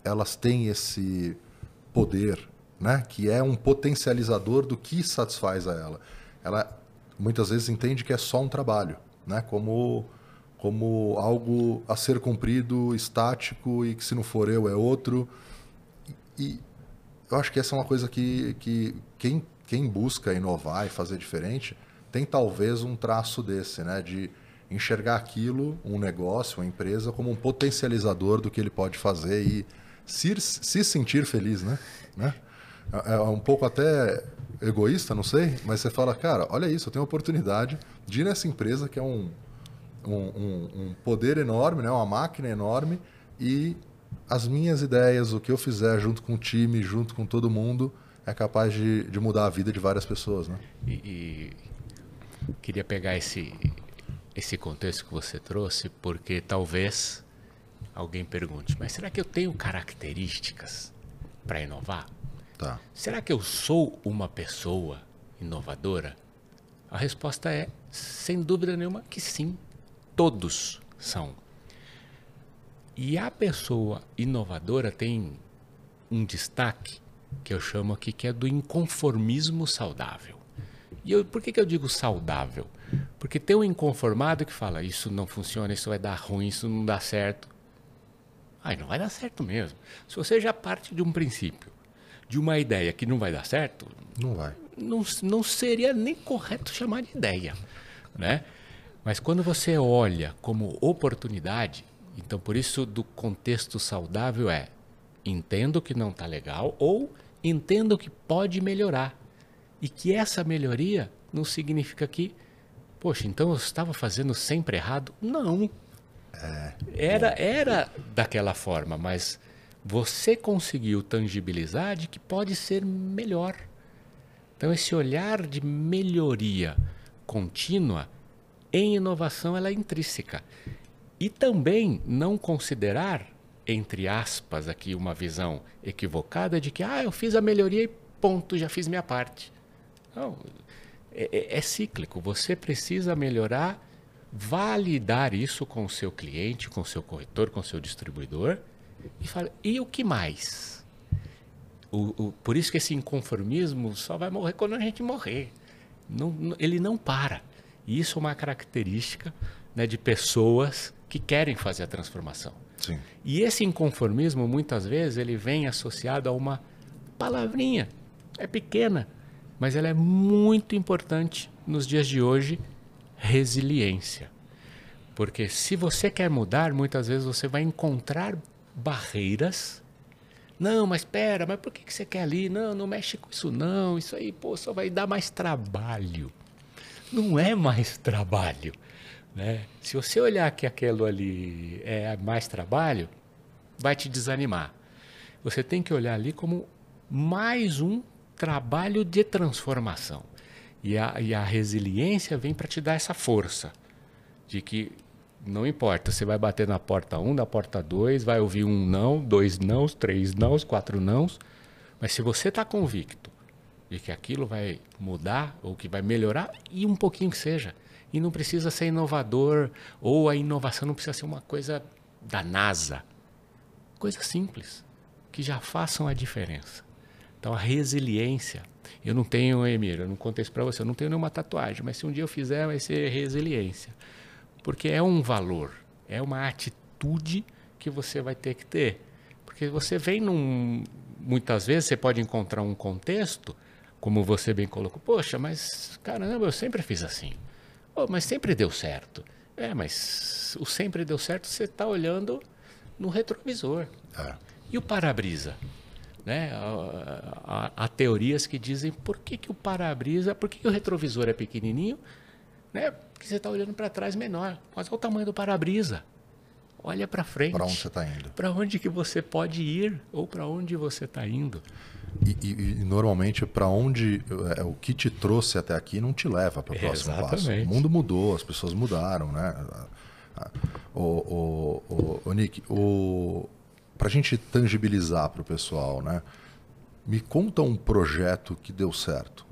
A: elas têm esse poder, né? Que é um potencializador do que satisfaz a ela. Ela muitas vezes entende que é só um trabalho, né? Como como algo a ser cumprido, estático e que se não for eu é outro. E, eu acho que essa é uma coisa que, que quem, quem busca inovar e fazer diferente tem talvez um traço desse, né? De enxergar aquilo, um negócio, uma empresa, como um potencializador do que ele pode fazer e se, se sentir feliz, né? né? É, é um pouco até egoísta, não sei, mas você fala, cara, olha isso, eu tenho a oportunidade de ir nessa empresa que é um, um, um, um poder enorme, né? uma máquina enorme, e as minhas ideias, o que eu fizer junto com o time, junto com todo mundo, é capaz de, de mudar a vida de várias pessoas. Né?
B: E, e queria pegar esse, esse contexto que você trouxe, porque talvez alguém pergunte: mas será que eu tenho características para inovar?
A: Tá.
B: Será que eu sou uma pessoa inovadora? A resposta é, sem dúvida nenhuma, que sim. Todos são. E a pessoa inovadora tem um destaque que eu chamo aqui que é do inconformismo saudável. E eu, por que, que eu digo saudável? Porque tem um inconformado que fala isso não funciona, isso vai dar ruim, isso não dá certo. Ai, não vai dar certo mesmo. Se você já parte de um princípio, de uma ideia que não vai dar certo,
A: não vai.
B: Não, não seria nem correto chamar de ideia, né? Mas quando você olha como oportunidade, então, por isso, do contexto saudável é entendo que não está legal ou entendo que pode melhorar. E que essa melhoria não significa que, poxa, então eu estava fazendo sempre errado? Não. É, era, era daquela forma, mas você conseguiu tangibilizar de que pode ser melhor. Então, esse olhar de melhoria contínua em inovação ela é intrínseca. E também não considerar, entre aspas, aqui uma visão equivocada de que ah, eu fiz a melhoria e ponto, já fiz minha parte. Não, é, é, é cíclico. Você precisa melhorar, validar isso com o seu cliente, com o seu corretor, com o seu distribuidor e fala, e o que mais? O, o, por isso que esse inconformismo só vai morrer quando a gente morrer. Não, ele não para. E isso é uma característica né, de pessoas que querem fazer a transformação.
A: Sim.
B: E esse inconformismo, muitas vezes, ele vem associado a uma palavrinha. É pequena, mas ela é muito importante nos dias de hoje, resiliência. Porque se você quer mudar, muitas vezes você vai encontrar barreiras. Não, mas espera, mas por que você quer ali? Não, não mexe com isso não. Isso aí, pô, só vai dar mais trabalho. Não é mais trabalho. Né? Se você olhar que aquilo ali é mais trabalho, vai te desanimar. Você tem que olhar ali como mais um trabalho de transformação. E a, e a resiliência vem para te dar essa força de que não importa, você vai bater na porta 1, um, na porta 2, vai ouvir um não, dois nãos, três nãos, quatro nãos, mas se você está convicto de que aquilo vai mudar ou que vai melhorar, e um pouquinho que seja, e não precisa ser inovador, ou a inovação não precisa ser uma coisa da NASA. Coisa simples, que já façam a diferença. Então a resiliência. Eu não tenho, Emir, eu não contei isso para você, eu não tenho nenhuma tatuagem, mas se um dia eu fizer, vai ser resiliência. Porque é um valor, é uma atitude que você vai ter que ter. Porque você vem num. Muitas vezes você pode encontrar um contexto, como você bem colocou, poxa, mas caramba, eu sempre fiz assim. Oh, mas sempre deu certo. É, mas o sempre deu certo você está olhando no retrovisor. É. E o para-brisa? Né? Há, há, há, teorias que dizem por que, que o para-brisa, por que, que o retrovisor é pequenininho? Né? Porque você está olhando para trás menor. Mas olha o tamanho do para-brisa. Olha para frente.
A: Para onde você está indo?
B: Para onde que você pode ir ou para onde você está indo.
A: E, e, e normalmente para onde é, o que te trouxe até aqui não te leva para o próximo passo. O mundo mudou, as pessoas mudaram, né? O, o, o, o Nick, o, para a gente tangibilizar para o pessoal, né? Me conta um projeto que deu certo,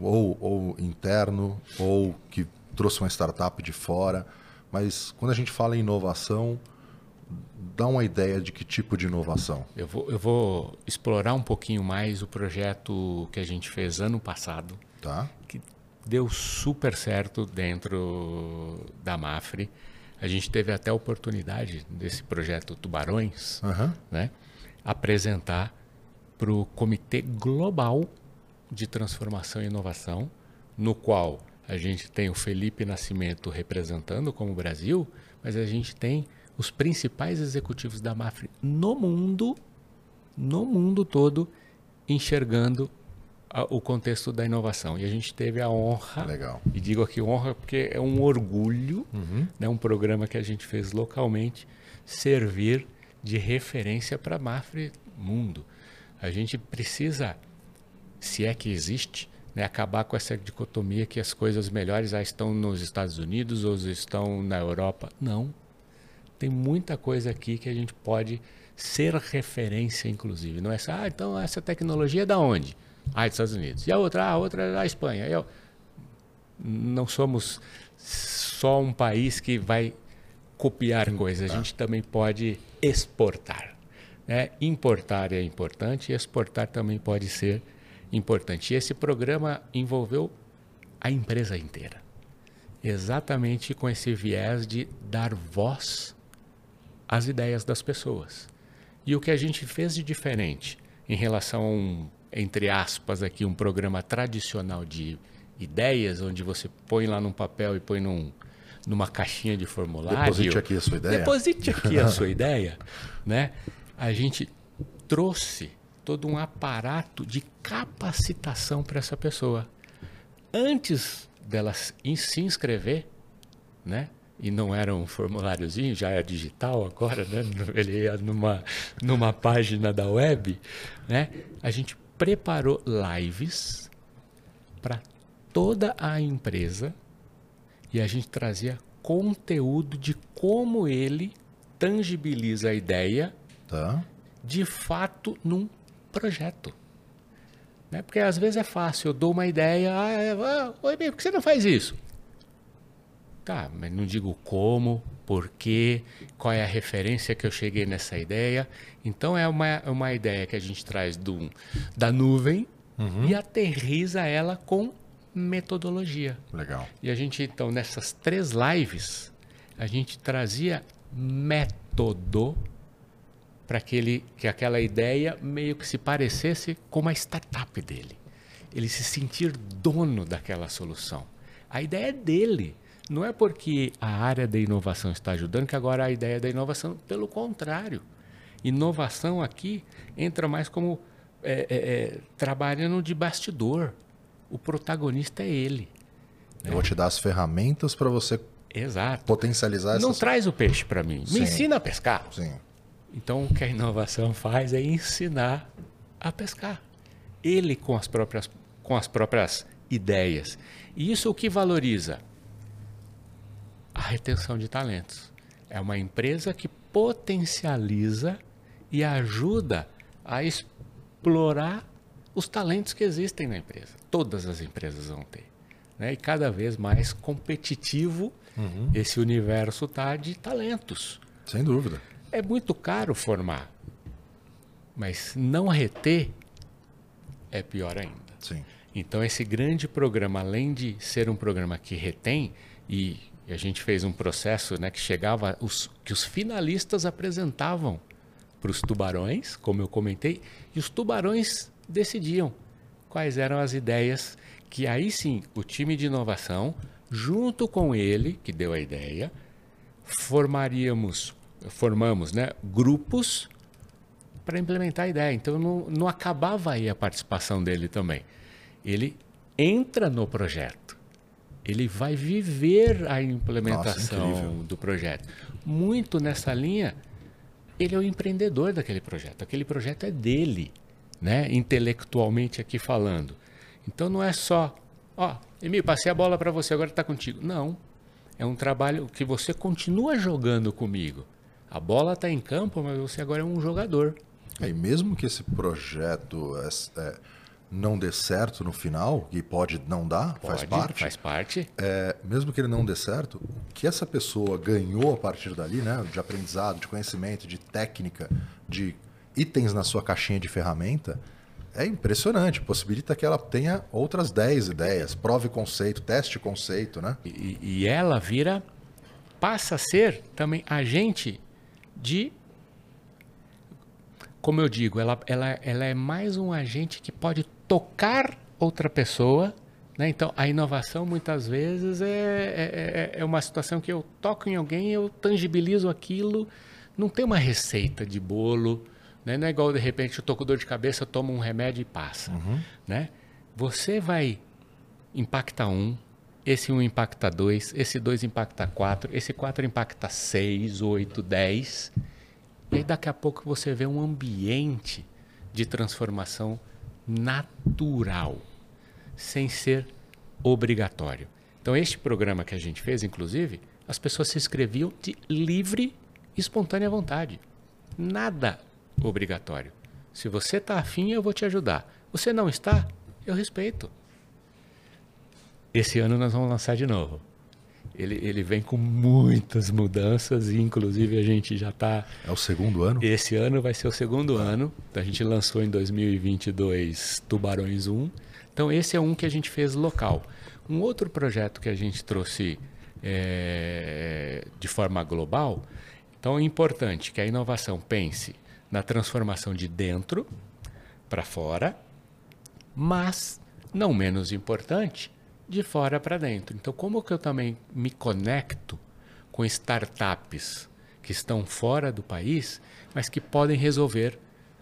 A: ou, ou interno, ou que trouxe uma startup de fora. Mas quando a gente fala em inovação, dá uma ideia de que tipo de inovação?
B: Eu vou, eu vou explorar um pouquinho mais o projeto que a gente fez ano passado,
A: tá.
B: que deu super certo dentro da Mafre. A gente teve até a oportunidade desse projeto Tubarões,
A: uhum.
B: né, apresentar para o Comitê Global de Transformação e Inovação, no qual a gente tem o Felipe Nascimento representando como Brasil, mas a gente tem os principais executivos da Mafre no mundo, no mundo todo, enxergando a, o contexto da inovação. E a gente teve a honra,
A: Legal.
B: e digo aqui honra porque é um orgulho,
A: uhum.
B: né, um programa que a gente fez localmente, servir de referência para a Mafre mundo. A gente precisa, se é que existe, né, acabar com essa dicotomia que as coisas melhores já estão nos Estados Unidos ou estão na Europa. Não. Tem muita coisa aqui que a gente pode ser referência, inclusive. Não é só, ah, então essa tecnologia é da onde? Ah, dos Estados Unidos. E a outra? Ah, a outra é da Espanha. Eu... Não somos só um país que vai copiar coisas, a gente também pode exportar. Né? Importar é importante, exportar também pode ser importante. E esse programa envolveu a empresa inteira, exatamente com esse viés de dar voz as ideias das pessoas. E o que a gente fez de diferente em relação a um, entre aspas, aqui, um programa tradicional de ideias, onde você põe lá num papel e põe num, numa caixinha de formulário.
A: Deposite aqui a sua ideia.
B: Deposite aqui a sua ideia. Né? A gente trouxe todo um aparato de capacitação para essa pessoa. Antes dela se inscrever, né? E não era um formuláriozinho, já é digital agora, né? Ele ia numa, numa página da web, né? A gente preparou lives para toda a empresa e a gente trazia conteúdo de como ele tangibiliza a ideia
A: tá.
B: de fato num projeto. Né? Porque às vezes é fácil, eu dou uma ideia, ah, é, ah, oi, por que você não faz isso? Tá, mas não digo como, porquê, qual é a referência que eu cheguei nessa ideia. Então é uma, uma ideia que a gente traz do, da nuvem
A: uhum.
B: e aterriza ela com metodologia.
A: Legal.
B: E a gente, então, nessas três lives, a gente trazia método para que, ele, que aquela ideia meio que se parecesse com uma startup dele. Ele se sentir dono daquela solução. A ideia é dele. Não é porque a área da inovação está ajudando que agora a ideia da inovação, pelo contrário. Inovação aqui entra mais como é, é, é, trabalhando de bastidor. O protagonista é ele.
A: Eu vou te dar as ferramentas para você
B: Exato.
A: potencializar
B: Não
A: essas...
B: traz o peixe para mim.
A: Sim.
B: Me ensina a pescar.
A: Sim.
B: Então, o que a inovação faz é ensinar a pescar. Ele com as próprias, com as próprias ideias. E isso o que valoriza? A retenção de talentos. É uma empresa que potencializa e ajuda a explorar os talentos que existem na empresa. Todas as empresas vão ter. Né? E cada vez mais competitivo esse universo está de talentos.
A: Sem dúvida.
B: É muito caro formar, mas não reter é pior ainda.
A: Sim.
B: Então, esse grande programa, além de ser um programa que retém, e a gente fez um processo né, que chegava, os, que os finalistas apresentavam para os tubarões, como eu comentei, e os tubarões decidiam quais eram as ideias que aí sim o time de inovação, junto com ele, que deu a ideia, formaríamos, formamos né, grupos para implementar a ideia. Então não, não acabava aí a participação dele também. Ele entra no projeto. Ele vai viver a implementação
A: incrível.
B: do projeto. Muito nessa linha, ele é o empreendedor daquele projeto. Aquele projeto é dele, né? intelectualmente aqui falando. Então não é só, ó, Emílio, passei a bola para você, agora está contigo. Não. É um trabalho que você continua jogando comigo. A bola está em campo, mas você agora é um jogador.
A: É, E mesmo que esse projeto é, é, não dê certo no final, e pode não dar, faz
B: Pode,
A: parte.
B: Faz parte.
A: é, mesmo que ele não dê certo, o que essa pessoa ganhou a partir dali, né, de aprendizado, de conhecimento, de técnica, de itens na sua caixinha de ferramenta, é impressionante. Possibilita que ela tenha outras 10 ideias, prove conceito, teste conceito, né?
B: E, e ela vira, passa a ser também agente de. Como eu digo, ela, ela, ela é mais um agente que pode tocar outra pessoa. Né? Então, a inovação muitas vezes é, é, é- é uma situação que eu toco em alguém, eu tangibilizo aquilo. Não tem uma receita de bolo. Né? Não é igual, de repente, eu tô com dor de cabeça, eu tomo um remédio e passa. Né? Você vai impacta um, esse um impacta dois, esse dois impacta quatro, esse quatro impacta seis, oito, dez. E aí daqui a pouco você vê um ambiente de transformação natural, sem ser obrigatório. Então este programa que a gente fez, inclusive, as pessoas se inscreviam de livre e espontânea vontade. Nada obrigatório. Se você está afim, eu vou te ajudar. Você não está, eu respeito. Esse ano nós vamos lançar de novo. Ele, ele vem com muitas mudanças e, inclusive, a gente já está.
A: É o segundo ano.
B: Esse ano vai ser o segundo ano. A gente lançou em 2022 Tubarões 1. Então, esse é um que a gente fez local. Um outro projeto que a gente trouxe eh, de forma global. Então, é importante que a inovação pense na transformação de dentro para fora, mas, não menos importante, de fora para dentro. Então, como que eu também me conecto com startups que estão fora do país, mas que podem resolver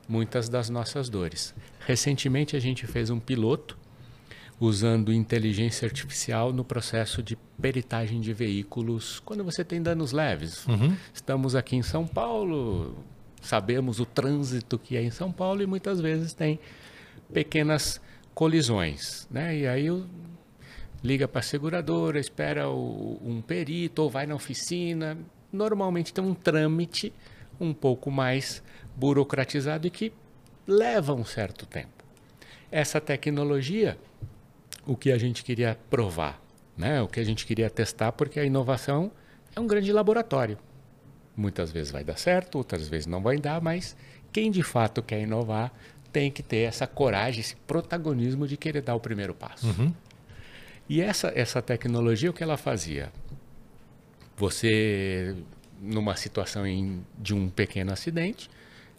B: muitas das nossas dores? Recentemente, a gente fez um piloto usando inteligência artificial no processo de peritagem de veículos quando você tem danos leves. Estamos aqui em São Paulo, sabemos o trânsito que é em São Paulo e muitas vezes tem pequenas colisões, né? E aí o liga para a seguradora, espera o- um perito ou vai na oficina. Normalmente tem um trâmite um pouco mais burocratizado e que leva um certo tempo. Essa tecnologia, o que a gente queria provar, né? o que a gente queria testar, porque a inovação é um grande laboratório. Muitas vezes vai dar certo, outras vezes não vai dar, mas quem de fato quer inovar tem que ter essa coragem, esse protagonismo de querer dar o primeiro passo. E essa, essa tecnologia, o que ela fazia? Você, numa situação em, de um pequeno acidente,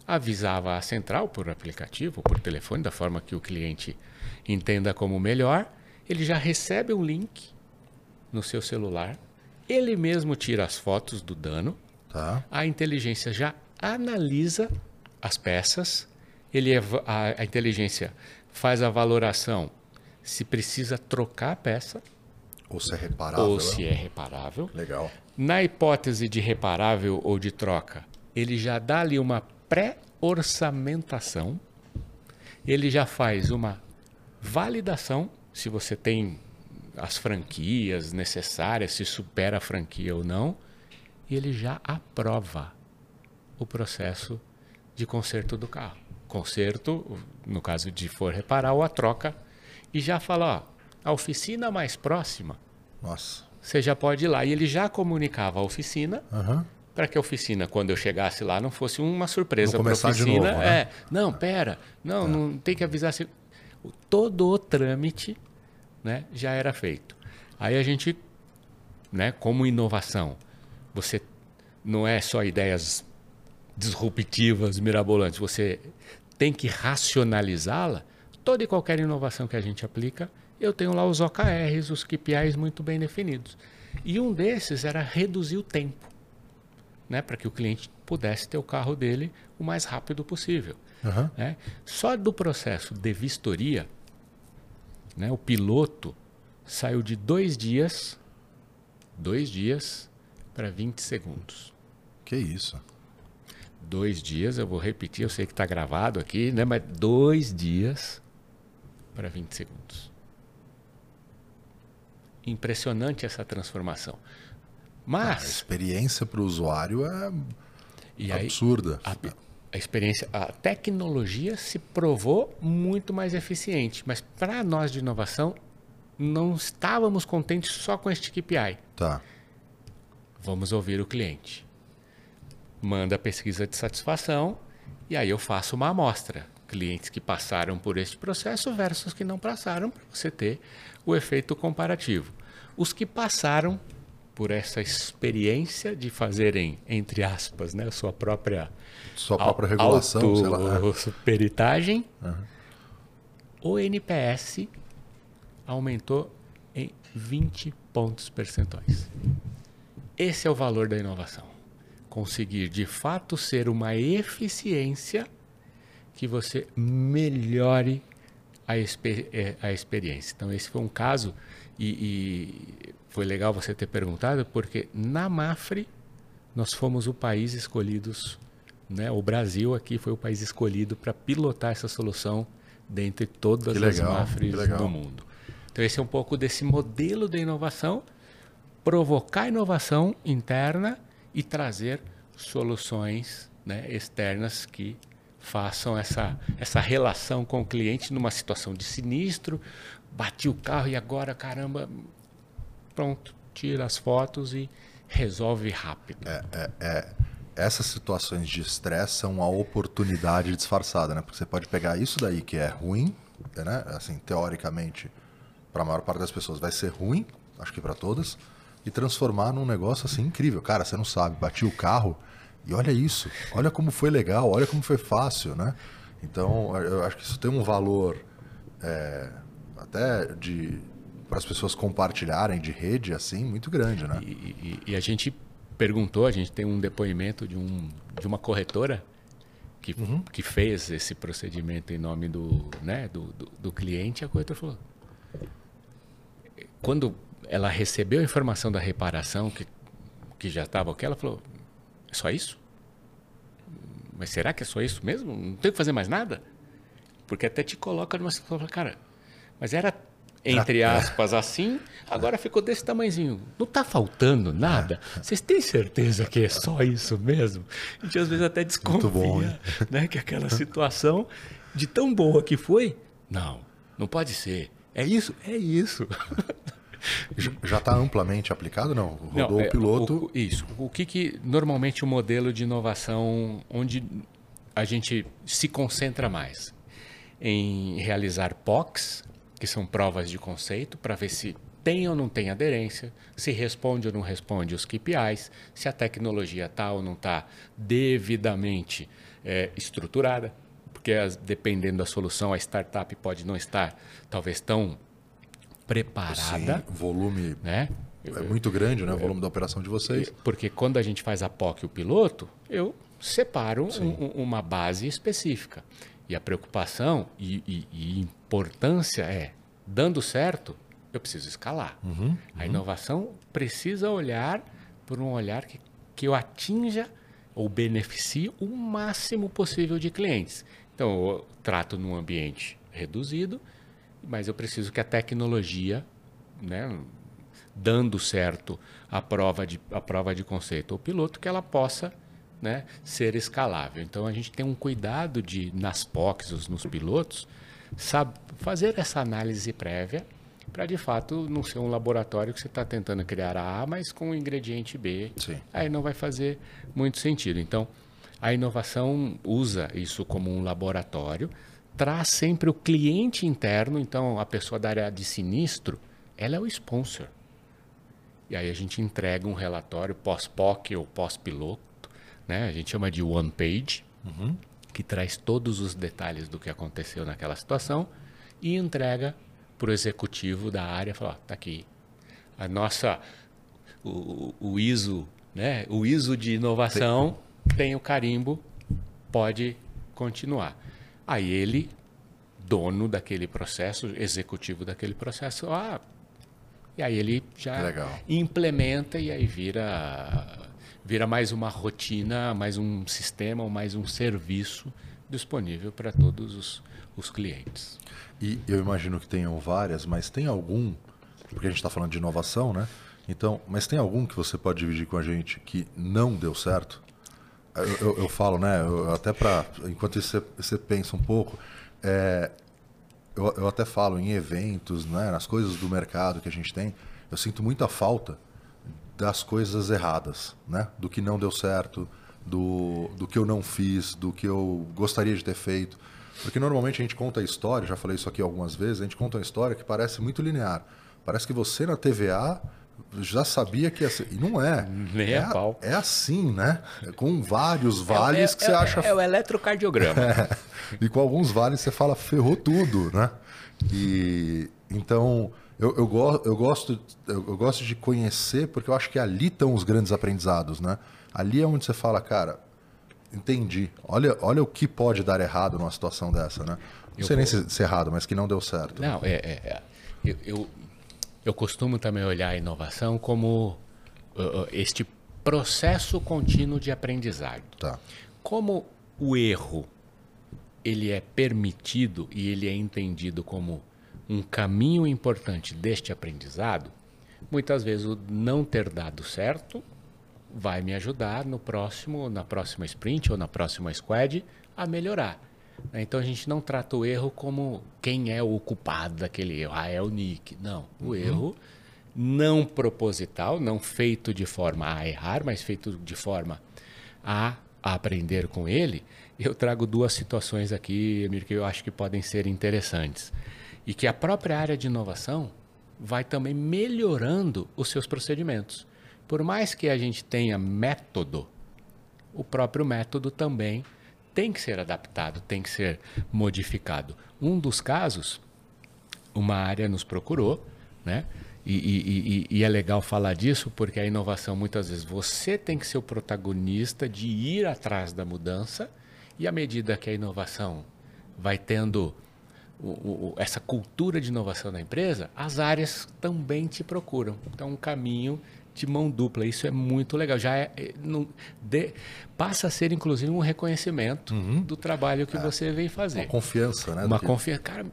B: avisava a central por aplicativo, por telefone, da forma que o cliente entenda como melhor. Ele já recebe um link no seu celular, ele mesmo tira as fotos do dano,
A: Tá.
B: a inteligência já analisa as peças, ele a, a inteligência faz a valoração se precisa trocar a peça
A: Ou se é reparável.
B: ou
A: né?
B: se é reparável.
A: Legal.
B: Na hipótese de reparável ou de troca, ele já dá ali uma pré-orçamentação, ele já faz uma validação, se você tem as franquias necessárias, se supera a franquia ou não, e ele já aprova o processo de conserto do carro. Conserto, no caso de for reparar, ou a troca, e já fala, ó, a oficina mais próxima
A: Nossa.
B: você já pode ir lá. E ele já comunicava a oficina
A: Aham.
B: para que a oficina, quando eu chegasse lá, não fosse uma surpresa para a oficina.
A: novo, né?
B: É, não, pera, não, não tem que avisar. Se... Todo o trâmite né, já era feito. Aí a gente, né, como inovação, você não é só ideias disruptivas, mirabolantes, você tem que racionalizá-la. Toda e qualquer inovação que a gente aplica, eu tenho lá os OKRs, os KPIs muito bem definidos. E um desses era reduzir o tempo, né, para que o cliente pudesse ter o carro dele o mais rápido possível.
A: Aham.
B: né? Só do processo de vistoria, né, o piloto saiu de dois dias, dois dias para 20 segundos.
A: Que isso.
B: Dois dias, eu vou repetir, eu sei que está gravado aqui, né, mas dois dias para 20 segundos. Impressionante essa transformação.
A: A
B: Mas,
A: experiência para o usuário é
B: e aí,
A: absurda.
B: a, a experiência, a tecnologia se provou muito mais eficiente, mas para nós de inovação não estávamos contentes só com este KPI.
A: Tá.
B: Vamos ouvir o cliente. Manda a pesquisa de satisfação e aí eu faço uma amostra. Clientes que passaram por este processo versus que não passaram, para você ter o efeito comparativo. Os que passaram por essa experiência de fazerem, entre aspas, né, a sua própria
A: Sua própria regulação, sei lá. né?
B: Peritagem. O NPS aumentou em 20 pontos percentuais. Esse é o valor da inovação. Conseguir de fato ser uma eficiência que você melhore a, eh, a experiência. Então, esse foi um caso, e, e foi legal você ter perguntado, porque na Mafre nós fomos o país escolhidos, né? o Brasil aqui foi o país escolhido para pilotar essa solução dentre todas
A: Que
B: as
A: legal,
B: Mafres do mundo. Então, esse é um pouco desse modelo de inovação, provocar inovação interna e trazer soluções né, externas que façam essa, essa relação com o cliente numa situação de sinistro, bati o carro e agora, caramba, pronto, tira as fotos e resolve rápido.
A: Essas situações de estresse são uma oportunidade disfarçada, né? Porque você pode pegar isso daí que é ruim, né? Assim, teoricamente, para a maior parte das pessoas vai ser ruim, acho que para todas, e transformar num negócio assim incrível. Cara, você não sabe, bati o carro e olha isso, olha como foi legal, olha como foi fácil, né? Então, eu acho que isso tem um valor é, até de para as pessoas compartilharem de rede assim muito grande, né?
B: E, e- e a gente perguntou, a gente tem um depoimento de, um, de uma corretora que, que fez esse procedimento em nome do, né, do, do, do cliente, a corretora falou. Quando ela recebeu a informação da reparação, que, que já estava ok, ela falou, é só isso? Mas será que é só isso mesmo? Não tem que fazer mais nada? Porque até te coloca numa situação, cara, mas era entre aspas assim, agora ficou desse tamanhozinho. Não está faltando nada? Vocês têm certeza que é só isso mesmo? A gente às vezes até desconfia,
A: bom,
B: né, que aquela situação de tão boa que foi, não, não pode ser. É isso, é isso.
A: Já está amplamente aplicado? Não, rodou
B: Não, é,
A: o piloto.
B: o- isso. O que, que normalmente o modelo de inovação onde a gente se concentra mais em realizar POCs, que são provas de conceito, para ver se tem ou não tem aderência, se responde ou não responde os KPIs, se a tecnologia está ou não está devidamente é, estruturada, porque as, dependendo da solução, a startup pode não estar talvez tão preparada.
A: Sim, volume
B: né?
A: é muito grande, né? O volume da operação de vocês.
B: Porque quando a gente faz a POC e o piloto, eu separo um, uma base específica. E a preocupação e, e, e, importância é, dando certo, eu preciso escalar. Uhum, uhum. A inovação precisa olhar por um olhar que, que eu atinja ou beneficie o máximo possível de clientes. Então, eu trato num ambiente reduzido, mas eu preciso que a tecnologia, né, dando certo a prova de, a prova de conceito ou piloto, que ela possa né, ser escalável. Então, a gente tem um cuidado de, nas POCs, nos pilotos, sabe, fazer essa análise prévia para de fato não ser um laboratório que você está tentando criar A, mas com o ingrediente B.
A: Sim.
B: Aí não vai fazer muito sentido. Então, a inovação usa isso como um laboratório, traz sempre o cliente interno, então a pessoa da área de sinistro, ela é o sponsor. E aí a gente entrega um relatório pós-POC ou pós-piloto, né? a gente chama de one page, uhum. que traz todos os detalhes do que aconteceu naquela situação e entrega para o executivo da área, falar, tá aqui, a nossa, o, o ISO, né? O ISO de inovação tem o carimbo, pode continuar. Aí ele, dono daquele processo, executivo daquele processo, ah, e aí ele já
A: Legal.
B: implementa e aí vira vira mais uma rotina, mais um sistema, mais um serviço disponível para todos os, os clientes.
A: E eu imagino que tenham várias, mas tem algum, porque a gente está falando de inovação, né? Então, mas tem algum que você pode dividir com a gente que não deu certo? Eu, eu, falo, né? Eu, até para enquanto você, você pensa um pouco, é, eu, eu até falo em eventos, né? Nas coisas do mercado que a gente tem, eu sinto muita falta das coisas erradas, né? Do que não deu certo, do, do que eu não fiz, do que eu gostaria de ter feito. Porque normalmente a gente conta a história, já falei isso aqui algumas vezes, a gente conta uma história que parece muito linear. Parece que você na TVA já sabia que ia ser. E não é.
B: Nem
A: é,
B: a pau.
A: É assim, né? Com vários vales
B: é,
A: que você
B: é,
A: acha.
B: É o eletrocardiograma.
A: É. E com alguns vales você fala, ferrou tudo, né? E então eu, eu, go eu, gosto, eu, gosto de conhecer, porque eu acho que ali estão os grandes aprendizados, né? Ali é onde você fala, cara, entendi. Olha, olha o que pode dar errado numa situação dessa, né? Não eu sei vou... nem se, se é errado, mas que não deu certo.
B: Não, é, é, é. Eu, eu, eu, costumo também olhar a inovação como uh, este processo contínuo de aprendizado.
A: Tá.
B: Como o erro ele é permitido e ele é entendido como um caminho importante deste aprendizado, muitas vezes o não ter dado certo vai me ajudar no próximo, na próxima sprint ou na próxima squad a melhorar. Né? Então a gente não trata o erro como quem é o culpado daquele erro. Ah, é o Nick. Não. O uhum. erro não proposital, não feito de forma a errar, mas feito de forma a, a aprender com ele. Eu trago duas situações aqui, Emir, que eu acho que podem ser interessantes. E que a própria área de inovação vai também melhorando os seus procedimentos. Por mais que a gente tenha método, o próprio método também tem que ser adaptado, tem que ser modificado. Um dos casos, uma área nos procurou, né? E, e, e, e, é legal falar disso porque a inovação muitas vezes você tem que ser o protagonista de ir atrás da mudança e à medida que a inovação vai tendo o, o, essa cultura de inovação na empresa, as áreas também te procuram. Então, um caminho de mão dupla. Isso é muito legal. Já é, é não, de, passa a ser, inclusive, um reconhecimento uhum. do trabalho que é. você vem fazer. Uma
A: confiança, né?
B: Uma confiança. Cara,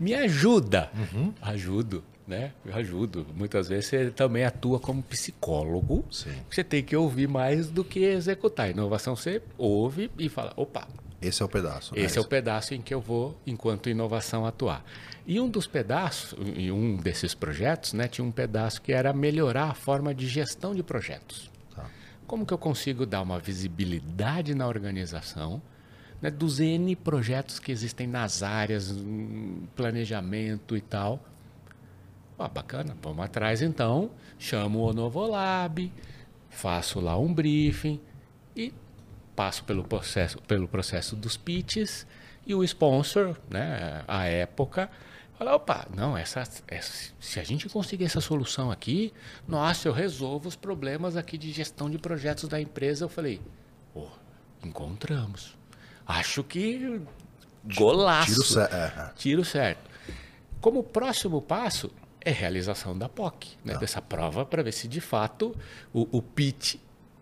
B: me ajuda. Uhum. Ajudo. Né? Eu ajudo. Muitas vezes você também atua como psicólogo.
A: Sim.
B: Você tem que ouvir mais do que executar. Inovação você ouve e fala, opa,
A: esse é o pedaço. Né?
B: Esse é o pedaço em que eu vou, enquanto inovação, atuar. E um dos pedaços, em um desses projetos, né, tinha um pedaço que era melhorar a forma de gestão de projetos. Tá. Como que eu consigo dar uma visibilidade na organização né, dos N projetos que existem nas áreas, planejamento e tal, Ah, bacana, vamos atrás então, chamo o Novolab, faço lá um briefing e passo pelo processo, pelo processo dos pitches e o sponsor, né, a época, fala, opa, não, essa, essa, se a gente conseguir essa solução aqui, nossa, eu resolvo os problemas aqui de gestão de projetos da empresa. Eu falei, oh, encontramos. Acho que golaço.
A: Tiro, cer é.
B: Tiro certo. Como próximo passo é realização da POC, né, dessa prova, para ver se de fato o, o pitch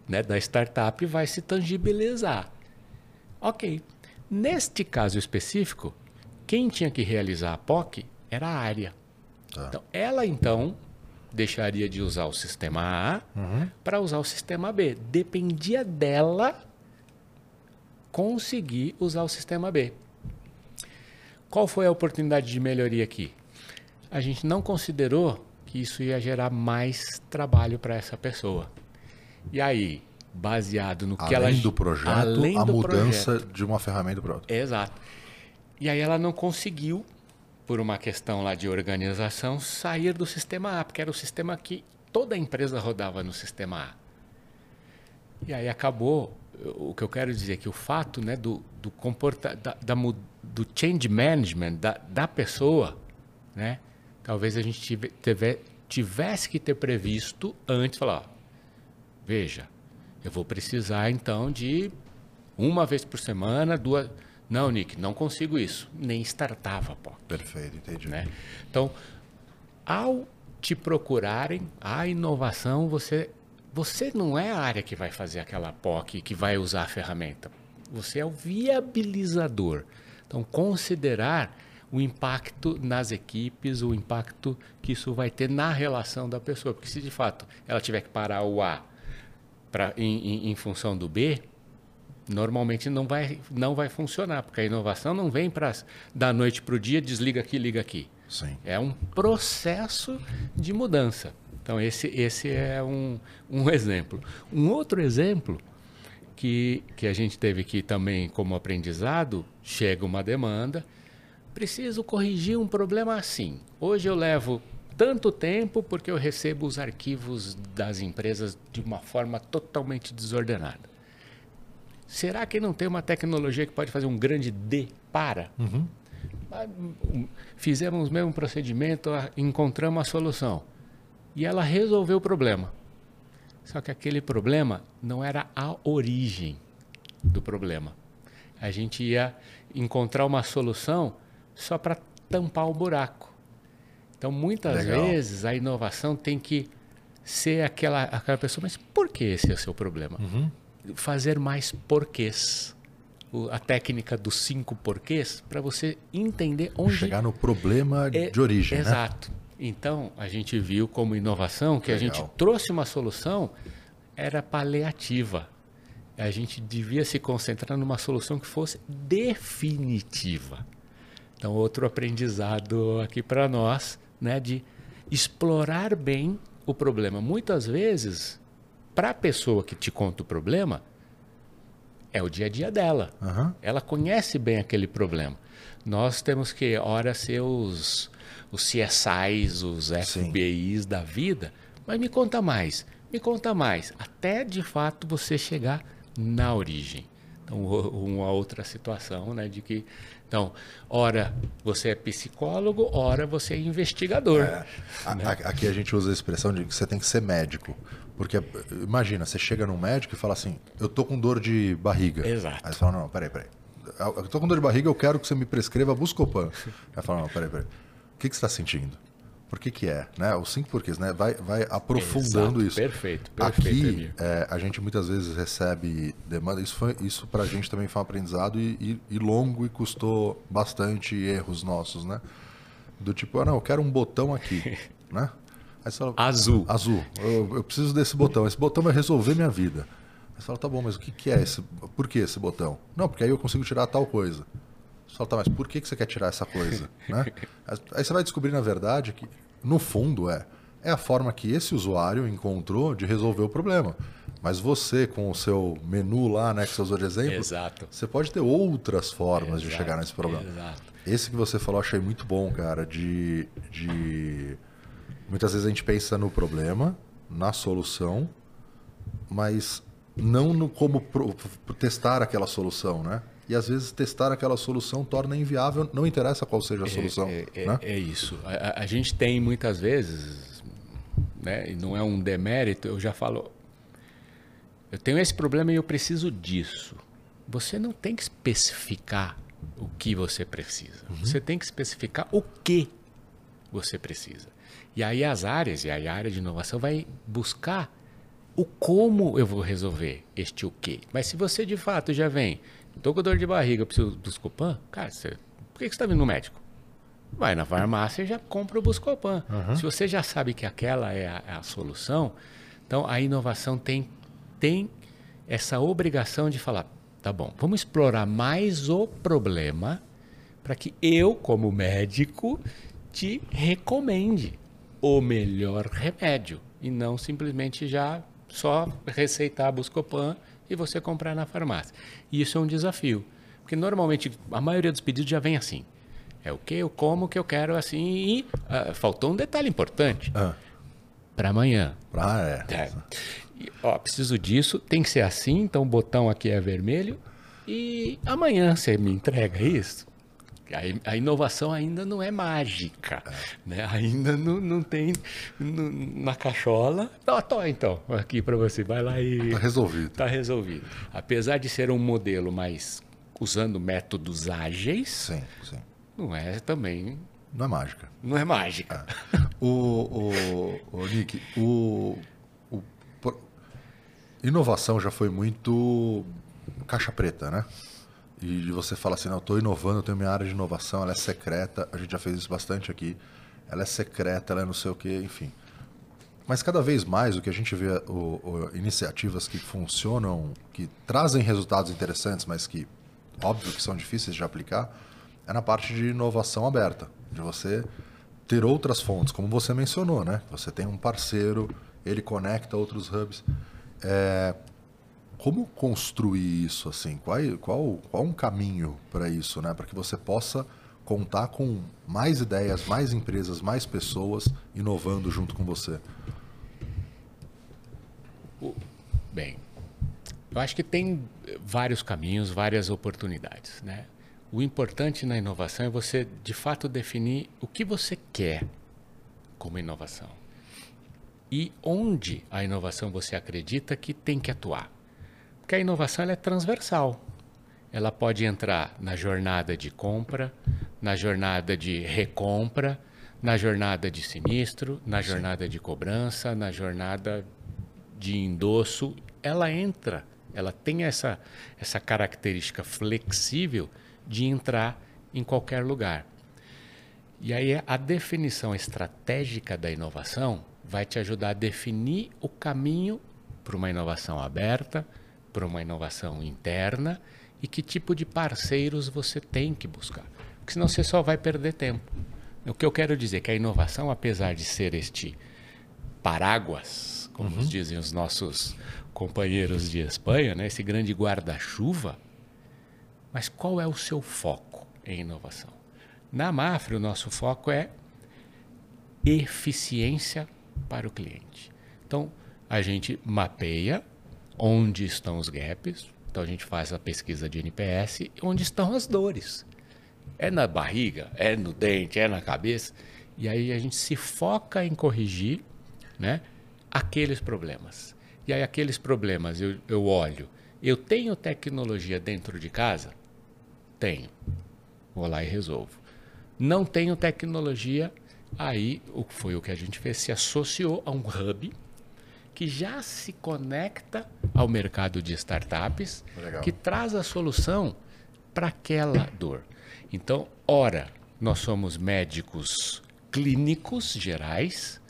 B: né, da startup vai se tangibilizar. Ok. Neste caso específico, quem tinha que realizar a POC era a área.
A: Tá.
B: Então, ela então deixaria de usar o sistema A
A: Uhum.
B: para usar o sistema B. Dependia dela conseguir usar o sistema B. Qual foi a oportunidade de melhoria aqui? A gente não considerou que isso ia gerar mais trabalho para essa pessoa. E aí, baseado no que
A: Além
B: ela
A: do projeto,
B: além
A: a
B: do
A: mudança
B: projeto.
A: de uma ferramenta para outra.
B: Exato. E aí ela não conseguiu, por uma questão lá de organização, sair do sistema A, porque era o sistema que toda a empresa rodava no sistema A. E aí acabou, o que eu quero dizer é que o fato né, do, do comporta, da, da do change management da, da pessoa, né, talvez a gente tive- teve- tivesse que ter previsto antes, falar, ó, veja, eu vou precisar então de uma vez por semana, duas. Não, Nick, não consigo isso. Nem startava, pô.
A: Perfeito, entendi.
B: Né? Então, ao te procurarem, a inovação, você, você não é a área que vai fazer aquela POC, que vai usar a ferramenta. Você é o viabilizador. Então, considerar o impacto nas equipes, o impacto que isso vai ter na relação da pessoa. Porque se de fato ela tiver que parar o A pra, em, em- em função do B, normalmente não vai, não vai funcionar, porque a inovação não vem para da noite para o dia, desliga aqui, liga aqui.
A: Sim.
B: É um processo de mudança. Então, esse, esse é um, um exemplo. Um outro exemplo que, que a gente teve aqui também como aprendizado, chega uma demanda, preciso corrigir um problema assim. Hoje eu levo tanto tempo porque eu recebo os arquivos das empresas de uma forma totalmente desordenada. Será que não tem uma tecnologia que pode fazer um grande D para? Ah, um, Fizemos o mesmo procedimento, ah, encontramos a solução. E ela resolveu o problema. Só que aquele problema não era a origem do problema. A gente ia encontrar uma solução só para tampar o buraco. Então, muitas
A: Legal.
B: vezes, a inovação tem que ser aquela, aquela pessoa, mas por que esse é o seu problema? Fazer mais porquês. O- a técnica dos cinco porquês, para você entender onde
A: Chegar no problema
B: é-
A: de origem, né?
B: Exato. Então, a gente viu como inovação que a
A: Legal.
B: gente trouxe uma solução, era paliativa. A gente devia se concentrar numa solução que fosse definitiva. Então, outro aprendizado aqui para nós, né, de explorar bem o problema. Muitas vezes, para a pessoa que te conta o problema, é o dia a dia dela.
A: Aham.
B: Ela conhece bem aquele problema. Nós temos que, ora, ser os, os CSIs, os FBIs da vida, mas me conta mais, me conta mais, até de fato você chegar na origem. Então, uma outra situação, né, de que, então, ora você é psicólogo, ora você é investigador.
A: A- a- Aqui a gente usa a expressão de que você tem que ser médico. Porque, imagina, você chega num médico e fala assim, eu tô com dor de barriga.
B: Exato.
A: Aí você fala, não, peraí, peraí. Eu tô com dor de barriga, eu quero que você me prescreva Buscopan. Aí fala, não, peraí, peraí. O que, que você está sentindo? Por que que é? Né? Os cinco porquês, né? Vai, vai aprofundando
B: Exato,
A: isso.
B: perfeito, perfeito,
A: Aqui, é, a gente muitas vezes recebe demanda. Isso, foi, isso pra gente também foi um aprendizado e, e- e longo e custou bastante erros nossos, né? Do tipo, ah, não, eu quero um botão aqui, né? Aí você fala,
B: Azul.
A: Azul. Eu, eu preciso desse botão. Esse botão vai resolver minha vida. Aí você fala, tá bom, mas o que, que é esse? Por que esse botão? Não, porque aí eu consigo tirar tal coisa. Você fala, tá, mas por que, que você quer tirar essa coisa? né? Aí você vai descobrir, na verdade, que no fundo é, é a forma que esse usuário encontrou de resolver o problema. Mas você, com o seu menu lá, né, que você usou de exemplo,
B: Exato.
A: você pode ter outras formas de
B: Exato,
A: chegar nesse problema.
B: exato.
A: Esse que você falou, achei muito bom, cara, de, de Muitas vezes a gente pensa no problema, na solução, mas não no como pro, testar aquela solução, né? E às vezes testar aquela solução torna inviável, não interessa qual seja a solução.
B: É, é,
A: né?
B: é isso. A, a, gente tem muitas vezes, né, e não é um demérito, eu já falo, eu tenho esse problema e eu preciso disso. Você não tem que especificar o que você precisa. Uhum. Você tem que especificar o que você precisa. E aí as áreas, e aí a área de inovação vai buscar o como eu vou resolver este o quê. Mas se você de fato já vem, estou com dor de barriga, preciso do Buscopan, cara, você, por que você está vindo no médico? Vai na farmácia e já compra o Buscopan. Uhum. Se você já sabe que aquela é a, é a solução, então a inovação tem, tem essa obrigação de falar, tá bom, vamos explorar mais o problema para que eu, como médico, te recomende o melhor remédio e não simplesmente já só receitar Buscopan e você comprar na farmácia. E isso é um desafio, porque normalmente a maioria dos pedidos já vem assim. É o que, eu como, o que eu quero assim. E uh, faltou um detalhe importante. Ah. Para amanhã.
A: Ah, é.
B: é. E, ó, preciso disso, tem que ser assim, então o botão aqui é vermelho. E amanhã você me entrega isso? A, inovação ainda não é mágica, é. né? ainda não, não tem na cachola. Tó, tó, então, aqui para você, vai lá e.
A: Está resolvido.
B: Está resolvido. Apesar de ser um modelo mais usando métodos ágeis,
A: sim, sim.
B: não é também.
A: Não é mágica.
B: Não é mágica.
A: É. O, o, o Nick, o, o, inovação já foi muito caixa preta, né? E você falar assim, não, eu estou inovando, eu tenho minha área de inovação, ela é secreta, a gente já fez isso bastante aqui, ela é secreta, ela é não sei o que, enfim. Mas cada vez mais o que a gente vê, o, o, iniciativas que funcionam, que trazem resultados interessantes, mas que, óbvio que são difíceis de aplicar, é na parte de inovação aberta, de você ter outras fontes, como você mencionou, né? Você tem um parceiro, ele conecta outros hubs. É, como construir isso assim? Qual, qual, qual um caminho para isso, né? Para que você possa contar com mais ideias, mais empresas, mais pessoas inovando junto com você?
B: Bem, eu acho que tem vários caminhos, várias oportunidades, né? O importante na inovação é você, de fato, definir o que você quer como inovação e onde a inovação você acredita que tem que atuar. Porque a inovação é transversal. Ela pode entrar na jornada de compra, na jornada de recompra, na jornada de sinistro, na jornada de cobrança, na jornada de endosso. Ela entra, ela tem essa, essa característica flexível de entrar em qualquer lugar. E aí a definição estratégica da inovação vai te ajudar a definir o caminho para uma inovação aberta, para uma inovação interna e que tipo de parceiros você tem que buscar. Porque senão você só vai perder tempo. O que eu quero dizer é que a inovação, apesar de ser este paráguas, como uhum. dizem os nossos companheiros de Espanha, né? esse grande guarda-chuva, mas qual é o seu foco em inovação? Na Mafre, o nosso foco é eficiência para o cliente. Então, a gente mapeia onde estão os gaps. Então a gente faz a pesquisa de NPS, onde estão as dores. É na barriga, é no dente, é na cabeça. E aí a gente se foca em corrigir né, aqueles problemas. E aí aqueles problemas eu, eu olho. Eu tenho tecnologia dentro de casa? Tenho. Vou lá e resolvo. Não tenho tecnologia, aí foi o que a gente fez, se associou a um hub que já se conecta ao mercado de startups, Legal. que traz a solução para aquela dor. Então, ora, nós somos médicos clínicos gerais,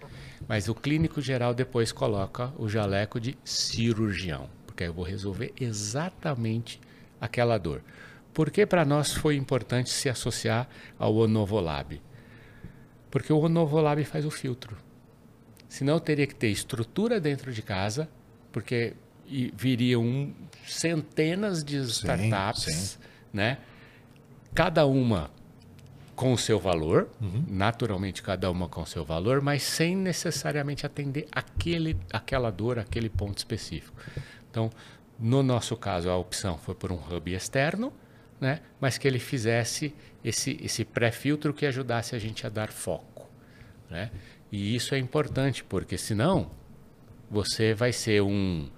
B: mas o clínico geral depois coloca o jaleco de cirurgião, porque eu vou resolver exatamente aquela dor. Por que para nós foi importante se associar ao Onovolab? Porque o Onovolab faz o filtro. Senão teria que ter estrutura dentro de casa, porque viriam centenas de startups, sim, sim. né? Cada uma com o seu valor, uhum. naturalmente cada uma com o seu valor, mas sem necessariamente atender aquele, aquela dor, aquele ponto específico. Então, no nosso caso, a opção foi por um hub externo, né? mas que ele fizesse esse, esse pré-filtro que ajudasse a gente a dar foco. Né? E isso é importante, porque senão você vai ser um,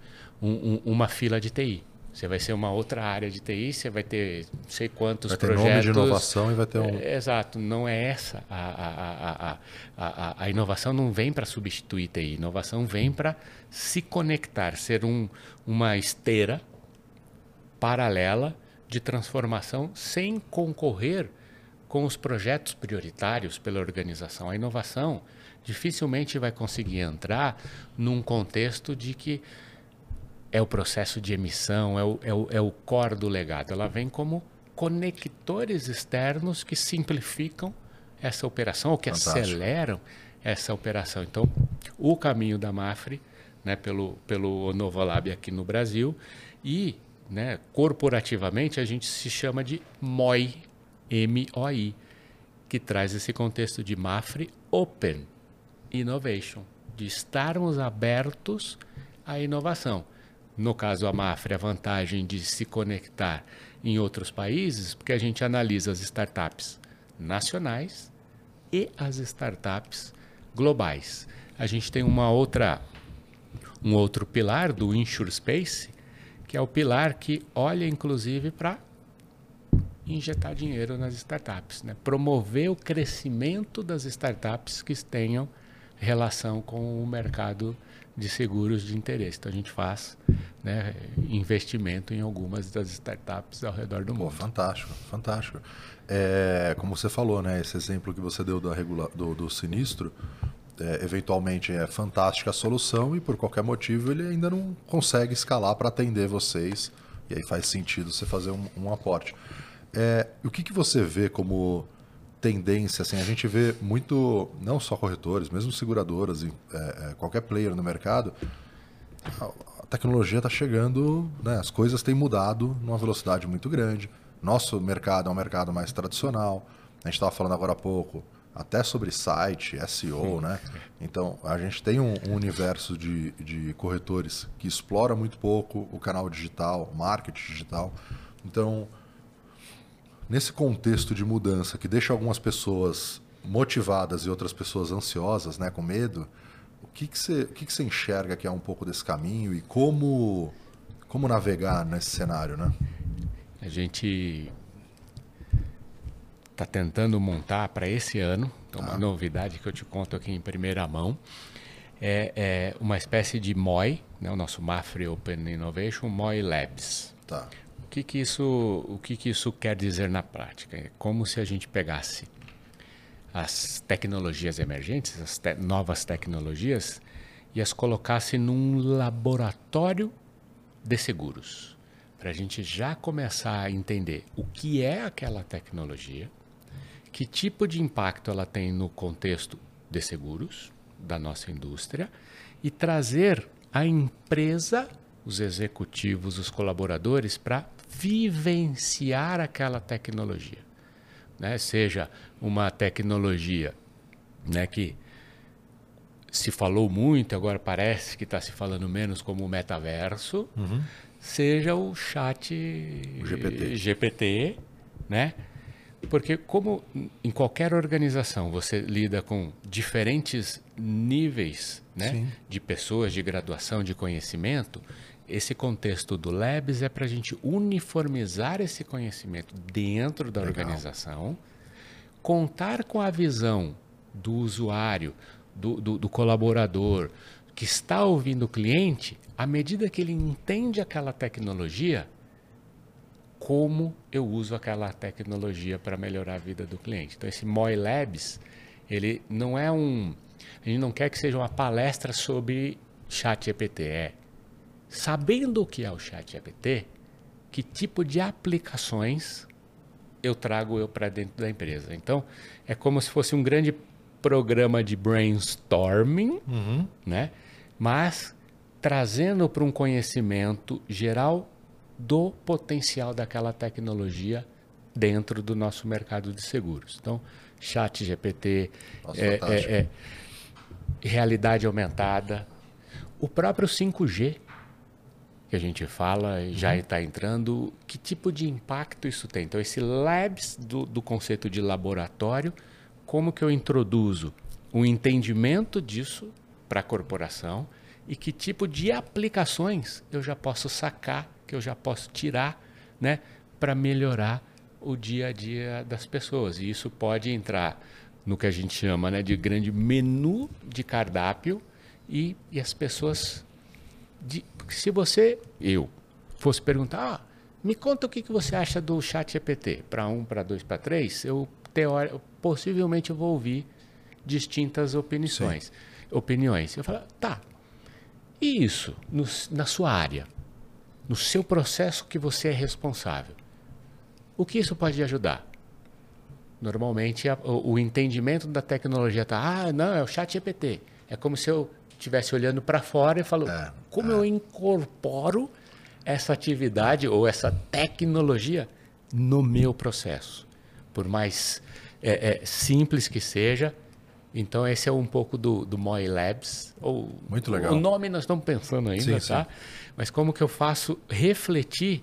B: um, uma fila de TI. Você vai ser uma outra área de TI, você vai ter não sei quantos vai ter projetos. Nome de
A: inovação e vai ter um.
B: É, exato, não é essa. A, a, a, a, a inovação não vem para substituir TI, inovação vem para se conectar, ser um, uma esteira paralela de transformação sem concorrer com os projetos prioritários pela organização. A inovação dificilmente vai conseguir entrar num contexto de que é o processo de emissão, é o, é o, é o core do legado. Ela vem como conectores externos que simplificam essa operação ou que Fantástico. aceleram essa operação. Então, o caminho da Mafre, né, pelo, pelo Novolab aqui no Brasil, e né, corporativamente a gente se chama de MOI, M-O-I, que traz esse contexto de Mafre Open Innovation, de estarmos abertos à inovação. No caso, a Mafre, a vantagem de se conectar em outros países, porque a gente analisa as startups nacionais e as startups globais. A gente tem uma outra, um outro pilar do InsureSpace, que é o pilar que olha inclusive para injetar dinheiro nas startups, né? promover o crescimento das startups que tenham relação com o mercado de seguros de interesse. Então a gente faz né, investimento em algumas das startups ao redor do mundo.
A: fantástico, fantástico. É, como você falou, né, esse exemplo que você deu regula do, do sinistro, é, eventualmente é fantástica a solução e por qualquer motivo ele ainda não consegue escalar para atender vocês e aí faz sentido você fazer um, um aporte. É, o que, que você vê como tendência, assim, a gente vê muito, não só corretores, mesmo seguradoras, é, é, qualquer player no mercado, a, a tecnologia está chegando, né, as coisas têm mudado numa velocidade muito grande. Nosso mercado é um mercado mais tradicional. A gente estava falando agora há pouco até sobre site, SEO, né? Então, a gente tem um, um, universo de, de corretores que explora muito pouco o canal digital, marketing digital. Então, Nesse contexto de mudança que deixa algumas pessoas motivadas e outras pessoas ansiosas, né, com medo, o que, que, você, o que, que você enxerga que é um pouco desse caminho e como, como navegar nesse cenário? Né?
B: A gente está tentando montar para esse ano, então uma novidade que eu te conto aqui em primeira mão, é, é uma espécie de MOI, né, o nosso Mafre Open Innovation, MOI Labs.
A: Tá
B: que, que, isso, o que, que isso quer dizer na prática? É como se a gente pegasse as tecnologias emergentes, as te novas tecnologias, e as colocasse num laboratório de seguros, para a gente já começar a entender o que é aquela tecnologia, que tipo de impacto ela tem no contexto de seguros da nossa indústria e trazer a empresa, os executivos, os colaboradores para vivenciar aquela tecnologia. Né? Seja uma tecnologia né, que se falou muito, agora parece que está se falando menos como o metaverso, uhum. seja o chat o GPT. GPT, né? Porque como em qualquer organização você lida com diferentes níveis né, de pessoas, de graduação, de conhecimento, esse contexto do Labs é para a gente uniformizar esse conhecimento dentro da Legal. organização, contar com a visão do usuário, do, do, do, colaborador que está ouvindo o cliente, à medida que ele entende aquela tecnologia, como eu uso aquela tecnologia para melhorar a vida do cliente. Então, esse MOI Labs, ele não é um. A gente não quer que seja uma palestra sobre chat GPT, é sabendo o que é o chat GPT, que tipo de aplicações eu trago eu para dentro da empresa. Então, é como se fosse um grande programa de brainstorming, uhum. né? mas trazendo para um conhecimento geral do potencial daquela tecnologia dentro do nosso mercado de seguros. Então, chat GPT,
A: Nossa,
B: é, é, é, realidade aumentada, o próprio 5G que a gente fala e já está entrando, que tipo de impacto isso tem? Então, esse labs do, do conceito de laboratório, como que eu introduzo um entendimento disso para a corporação e que tipo de aplicações eu já posso sacar, que eu já posso tirar, né, para melhorar o dia a dia das pessoas. E isso pode entrar no que a gente chama né, de grande menu de cardápio e, e as pessoas. De, se você, eu, fosse perguntar, ah, me conta o que, que você acha do chat GPT, para um, para dois, para três, eu teori, possivelmente eu vou ouvir distintas opiniões. opiniões. Eu falo, tá, e isso no, na sua área, no seu processo que você é responsável? O que isso pode ajudar? Normalmente a, o, o, entendimento da tecnologia está, ah, não, é o chat GPT. É como se eu estivesse olhando para fora e falando, é, como é. eu incorporo essa atividade ou essa tecnologia no meu processo? Por mais é, é, simples que seja. Então, esse é um pouco do, do Moi Labs. Ou,
A: Muito legal.
B: O nome nós estamos pensando ainda, sim, tá? Sim. Mas como que eu faço refletir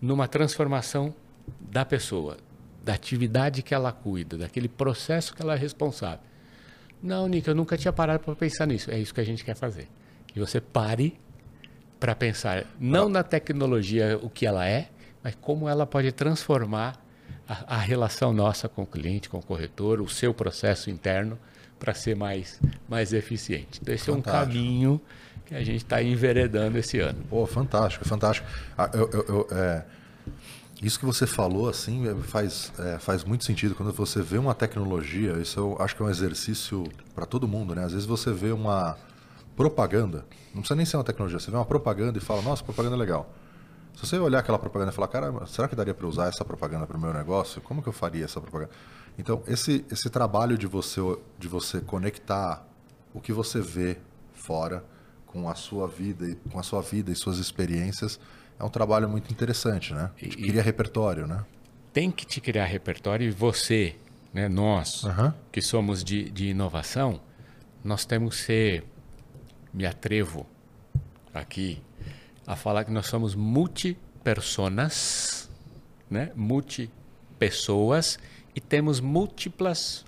B: numa transformação da pessoa, da atividade que ela cuida, daquele processo que ela é responsável. Não, Nick, eu nunca tinha parado para pensar nisso. É isso que a gente quer fazer. Que você pare para pensar não na tecnologia, o que ela é, mas como ela pode transformar a, a relação nossa com o cliente, com o corretor, o seu processo interno para ser mais, mais eficiente. Então, esse fantástico. é um caminho que a gente está enveredando esse ano.
A: Pô, fantástico, fantástico. Ah, eu, eu, eu é isso que você falou, assim, é, faz, é, faz muito sentido. Quando você vê uma tecnologia, isso eu acho que é um exercício para todo mundo, né? Às vezes você vê uma propaganda, não precisa nem ser uma tecnologia, você vê uma propaganda e fala, nossa, propaganda é legal. Se você olhar aquela propaganda e falar, cara, será que daria para usar essa propaganda para o meu negócio? Como que eu faria essa propaganda? Então, esse, esse trabalho de você, de você conectar o que você vê fora com a sua vida, com a sua vida e suas experiências, é um trabalho muito interessante, né? E, cria repertório, né?
B: Tem que te criar repertório e você, né, nós, uhum. que somos de, de inovação, nós temos que ser, me atrevo aqui a falar que nós somos multipersonas, né? multipessoas e temos múltiplas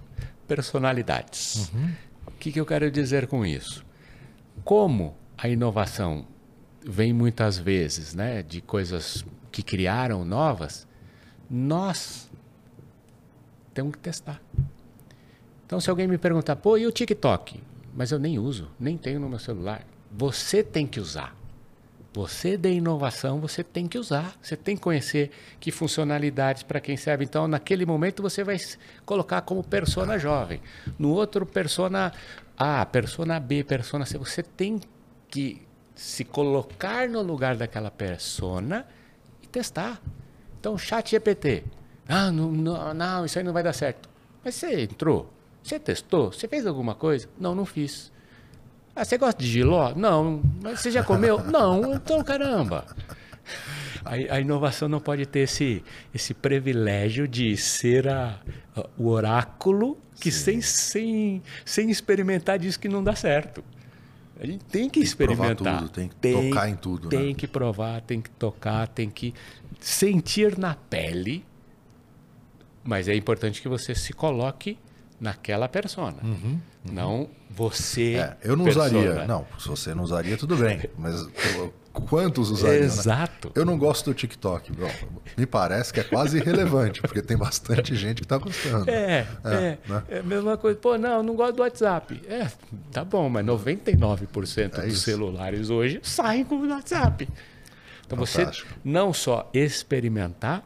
B: personalidades. Uhum. O que, que eu quero dizer com isso? Como a inovação vem muitas vezes, né, de coisas que criaram novas, nós temos que testar. Então, se alguém me perguntar, pô, e o TikTok? Mas eu nem uso, nem tenho no meu celular. Você tem que usar. Você de inovação, você tem que usar. Você tem que conhecer que funcionalidades para quem serve. Então, naquele momento, você vai colocar como persona jovem. No outro, persona A, persona B, persona C. Você tem que se colocar no lugar daquela persona e testar. Então, chat GPT. Ah, não, não, não, isso aí não vai dar certo. Mas você entrou, você testou, você fez alguma coisa? Não, não fiz. Ah, você gosta de giló? Não. Mas você já comeu? não. Então, caramba. A, a, inovação não pode ter esse, esse privilégio de ser a, a o oráculo que sem, sem, sem experimentar diz que não dá certo. A gente tem que tem experimentar.
A: Que tudo, tem que tem, tocar em tudo.
B: Tem
A: né?
B: que provar, tem que tocar, tem que sentir na pele. Mas é importante que você se coloque naquela persona. Uhum, uhum. Não você. É,
A: eu não persona. usaria. Não, se você não usaria, tudo bem. Mas quantos usariam? Né?
B: Exato.
A: Né? Eu não gosto do TikTok. Bom, me parece que é quase irrelevante, porque tem bastante gente que está gostando.
B: É, é, é, né? é, a mesma coisa. Pô, não, não gosto do WhatsApp. É, tá bom, mas 99% é dos celulares hoje saem com o WhatsApp. Então Fantástico. você não só experimentar,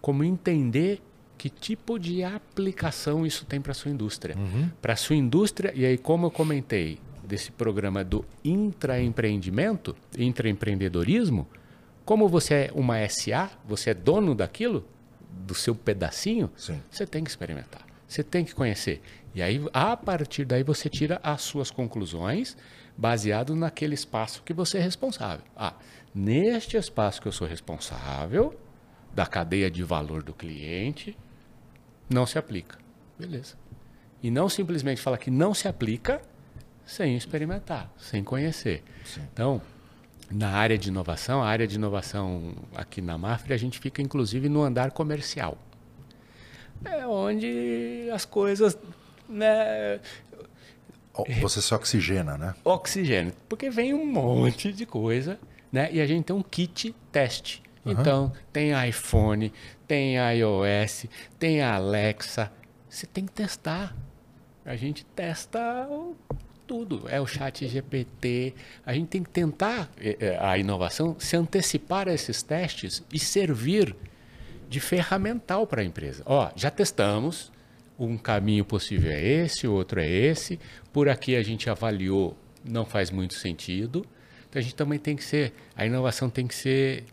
B: como entender que tipo de aplicação isso tem para a sua indústria. Uhum. Para a sua indústria, e aí como eu comentei, desse programa do intraempreendimento, intraempreendedorismo, como você é uma SA, você é dono daquilo, do seu pedacinho, Sim. você tem que experimentar. Você tem que conhecer. E aí, a partir daí, você tira as suas conclusões baseado naquele espaço que você é responsável. Ah, neste espaço que eu sou responsável, da cadeia de valor do cliente, não se aplica. Beleza. E não simplesmente falar que não se aplica sem experimentar, sem conhecer. Sim. Então, na área de inovação, a área de inovação aqui na Mafre, a gente fica inclusive no andar comercial. É onde as coisas. Né,
A: você se oxigena, né?
B: Oxigênio. Porque vem um monte de coisa, né? E a gente tem um kit teste. Então, tem iPhone, tem iOS, tem Alexa. Você tem que testar. A gente testa tudo. É o chat GPT. A gente tem que tentar é, é, a inovação se antecipar a esses testes e servir de ferramental para a empresa. Ó, já testamos, um caminho possível é esse, o outro é esse. Por aqui a gente avaliou, não faz muito sentido. Então a gente também tem que ser, a inovação tem que ser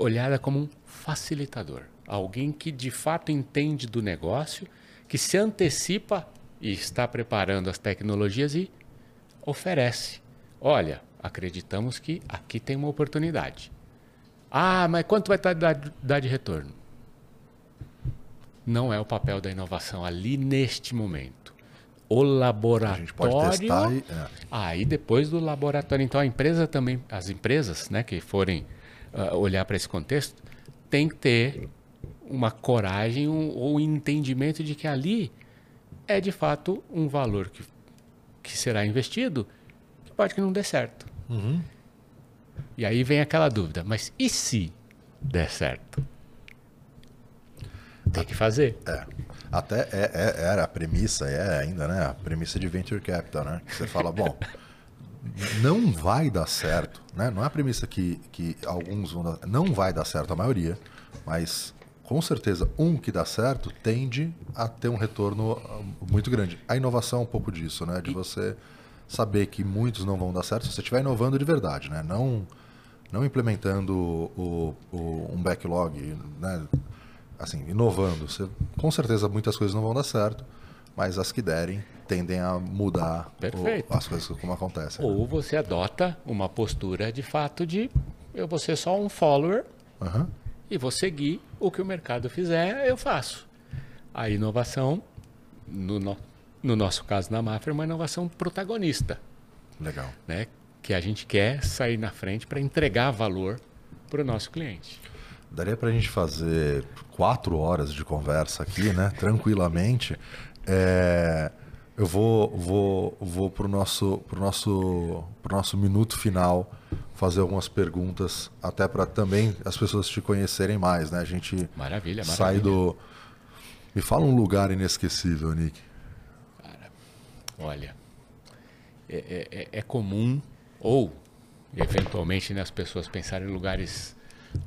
B: olhada como um facilitador, alguém que de fato entende do negócio, que se antecipa e está preparando as tecnologias e oferece. Olha, acreditamos que aqui tem uma oportunidade. Ah, mas quanto vai dar, de retorno? Não é o papel da inovação ali neste momento. O laboratório. A gente pode testar e. É. Aí depois do laboratório. Então a empresa também, as empresas né, que forem uh, olhar para esse contexto, tem que ter uma coragem um, ou um entendimento de que ali é de fato um valor que, que será investido que pode que não dê certo. Uhum. E aí vem aquela dúvida, mas e se der certo? Tem que fazer.
A: É. Até é, é, era a premissa, é ainda, né? A premissa de Venture Capital, né? Você fala, bom, não vai dar certo, né? Não é a premissa que, que alguns vão dar, não vai dar certo a maioria, mas com certeza, um que dá certo tende a ter um retorno ah, muito grande. A inovação é um pouco disso, né? De você saber que muitos não vão dar certo se você estiver inovando de verdade, né? Não, não implementando o, o, um backlog, né? Assim, inovando. Você, com certeza muitas coisas não vão dar certo, mas as que derem tendem a mudar o, as coisas como acontecem.
B: Ou você adota uma postura de fato de eu vou ser só um follower uhum e vou seguir o que o mercado fizer, eu faço. A inovação, no, no, no nosso caso na Mafra, é uma inovação protagonista.
A: Legal.
B: Né? Que a gente quer sair na frente para entregar valor para o nosso cliente.
A: Daria para a gente fazer quatro horas de conversa aqui, né? Tranquilamente. É, eu vou, vou, vou para o nosso, pro nosso, pro nosso minuto final fazer algumas perguntas, até para também as pessoas te conhecerem mais, né? A gente
B: maravilha,
A: sai
B: maravilha.
A: do. Me fala um lugar inesquecível, Nick.
B: Cara, olha, é, é, é, é comum ou eventualmente né, as pessoas pensarem em lugares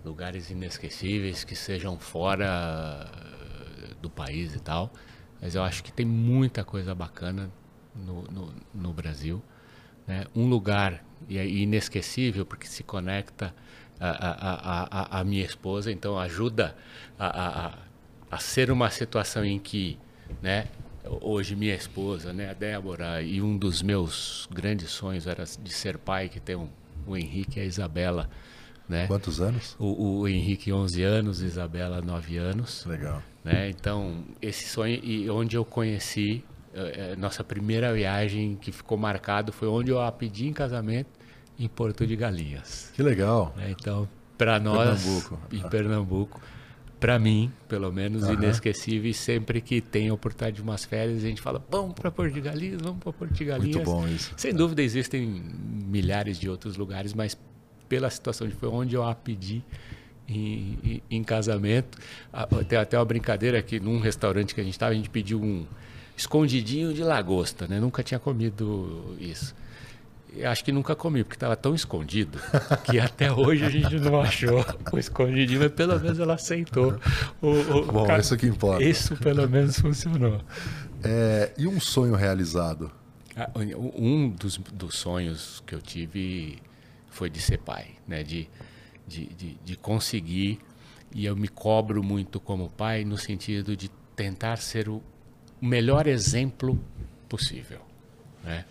B: lugares inesquecíveis que sejam fora do país e tal, mas eu acho que tem muita coisa bacana no, no, no Brasil. Né? Um lugar e é inesquecível porque se conecta a, a, a, a minha esposa, então ajuda a, a, a, ser uma situação em que, né, hoje minha esposa, né, a Débora, e um dos meus grandes sonhos era de ser pai, que tem um, o Henrique e a Isabela. Né?
A: Quantos anos?
B: O, o Henrique 11 anos, Isabela 9 anos.
A: Legal.
B: Né? Então, esse sonho, e onde eu conheci é, é, nossa primeira viagem que ficou marcado foi onde eu a pedi em casamento em Porto de Galinhas.
A: Que legal.
B: É, então, para nós,
A: Pernambuco.
B: em Pernambuco, para mim, pelo menos, uhum. inesquecível. E sempre que tem a oportunidade de umas férias, a gente fala, vamos para Porto de Galinhas, vamos para Porto de Galinhas.
A: Muito bom isso.
B: Sem dúvida, existem milhares de outros lugares, mas pela situação de foi onde eu a pedi em, em, em casamento. Tem até uma brincadeira que num restaurante que a gente estava, a gente pediu um escondidinho de lagosta, né? Nunca tinha comido isso. Eu acho que nunca comi, porque estava tão escondido que até hoje a gente não achou o escondidinho, mas pelo menos ela aceitou. O, o,
A: Bom, cara, isso que importa.
B: Isso pelo menos funcionou.
A: É, e um sonho realizado?
B: Ah, um dos, dos sonhos que eu tive foi de ser pai, né? de, de, de, de conseguir, e eu me cobro muito como pai no sentido de tentar ser o, melhor exemplo possível. Né?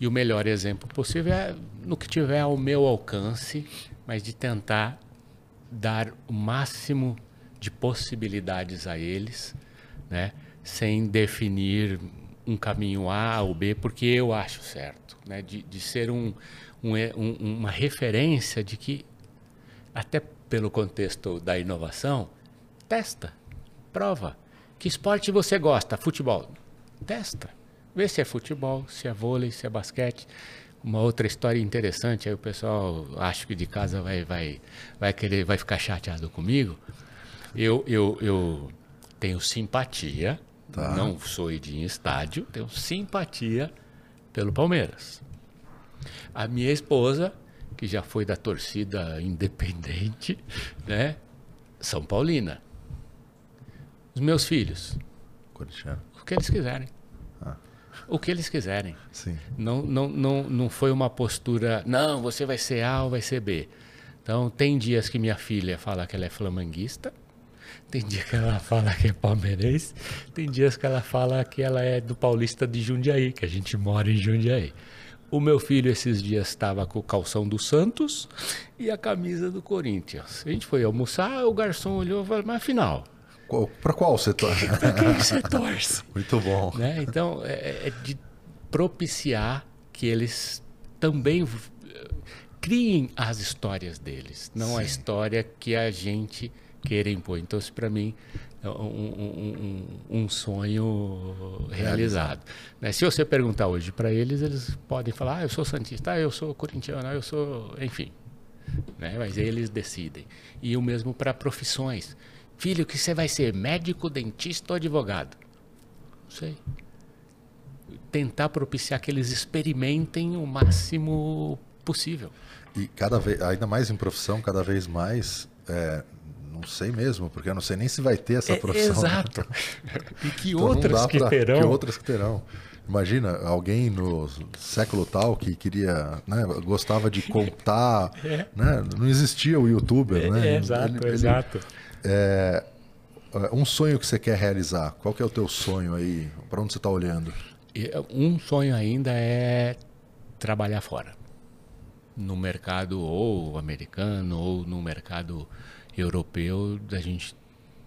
B: E o melhor exemplo possível é no que tiver ao meu alcance, mas de tentar dar o máximo de possibilidades a eles, né? sem definir um caminho A ou B, porque eu acho certo, né? de, de ser um, um, uma referência de que, até pelo contexto da inovação, testa, prova. Que esporte você gosta? Futebol. Testa. Vê se é futebol, se é vôlei, se é basquete. Uma outra história interessante, aí o pessoal acho que de casa vai, vai, vai querer, vai ficar chateado comigo. Eu, eu, eu tenho simpatia, tá. não sou de em estádio, tenho simpatia pelo Palmeiras. A minha esposa, que já foi da torcida independente, né? São Paulina. Os meus filhos. O que eles quiserem. Ah. O que eles quiserem.
A: Sim.
B: Não, não, não, não foi uma postura, não, você vai ser A ou vai ser B. Então, tem dias que minha filha fala que ela é flamenguista, tem dia que ela fala que é palmeirense, tem dias que ela fala que ela é do Paulista de Jundiaí, que a gente mora em Jundiaí. O meu filho esses dias estava com o calção do Santos e a camisa do Corinthians. A gente foi almoçar, o garçom olhou e falou, mas afinal...
A: Para qual torce?
B: Para quem você torce?
A: Muito bom.
B: Né? Então, é, é de propiciar que eles também criem as histórias deles, não Sim. a história que a gente queira impor. Então, isso para mim um, um, um, um sonho realizado. Né? Se você perguntar hoje para eles, eles podem falar: ah, eu sou Santista, ah, eu sou corintiano, ah, eu sou. Enfim. Né? Mas eles decidem. E o mesmo para profissões. Filho, que você vai ser? Médico, dentista ou advogado? Não sei. Tentar propiciar que eles experimentem o máximo possível.
A: E cada vez, ainda mais em profissão, cada vez mais, é, não sei mesmo, porque eu não sei nem se vai ter essa é, profissão.
B: É, exato. e que então outras que pra, terão.
A: Que outras que terão. Imagina alguém no século tal que queria, né, gostava de contar, é. né, não existia o youtuber,
B: é,
A: né?
B: exato, ele, exato.
A: é, um sonho que você quer realizar, qual que é o teu sonho aí? Para onde você está olhando?
B: Um sonho ainda é trabalhar fora, no mercado ou americano ou no mercado europeu da gente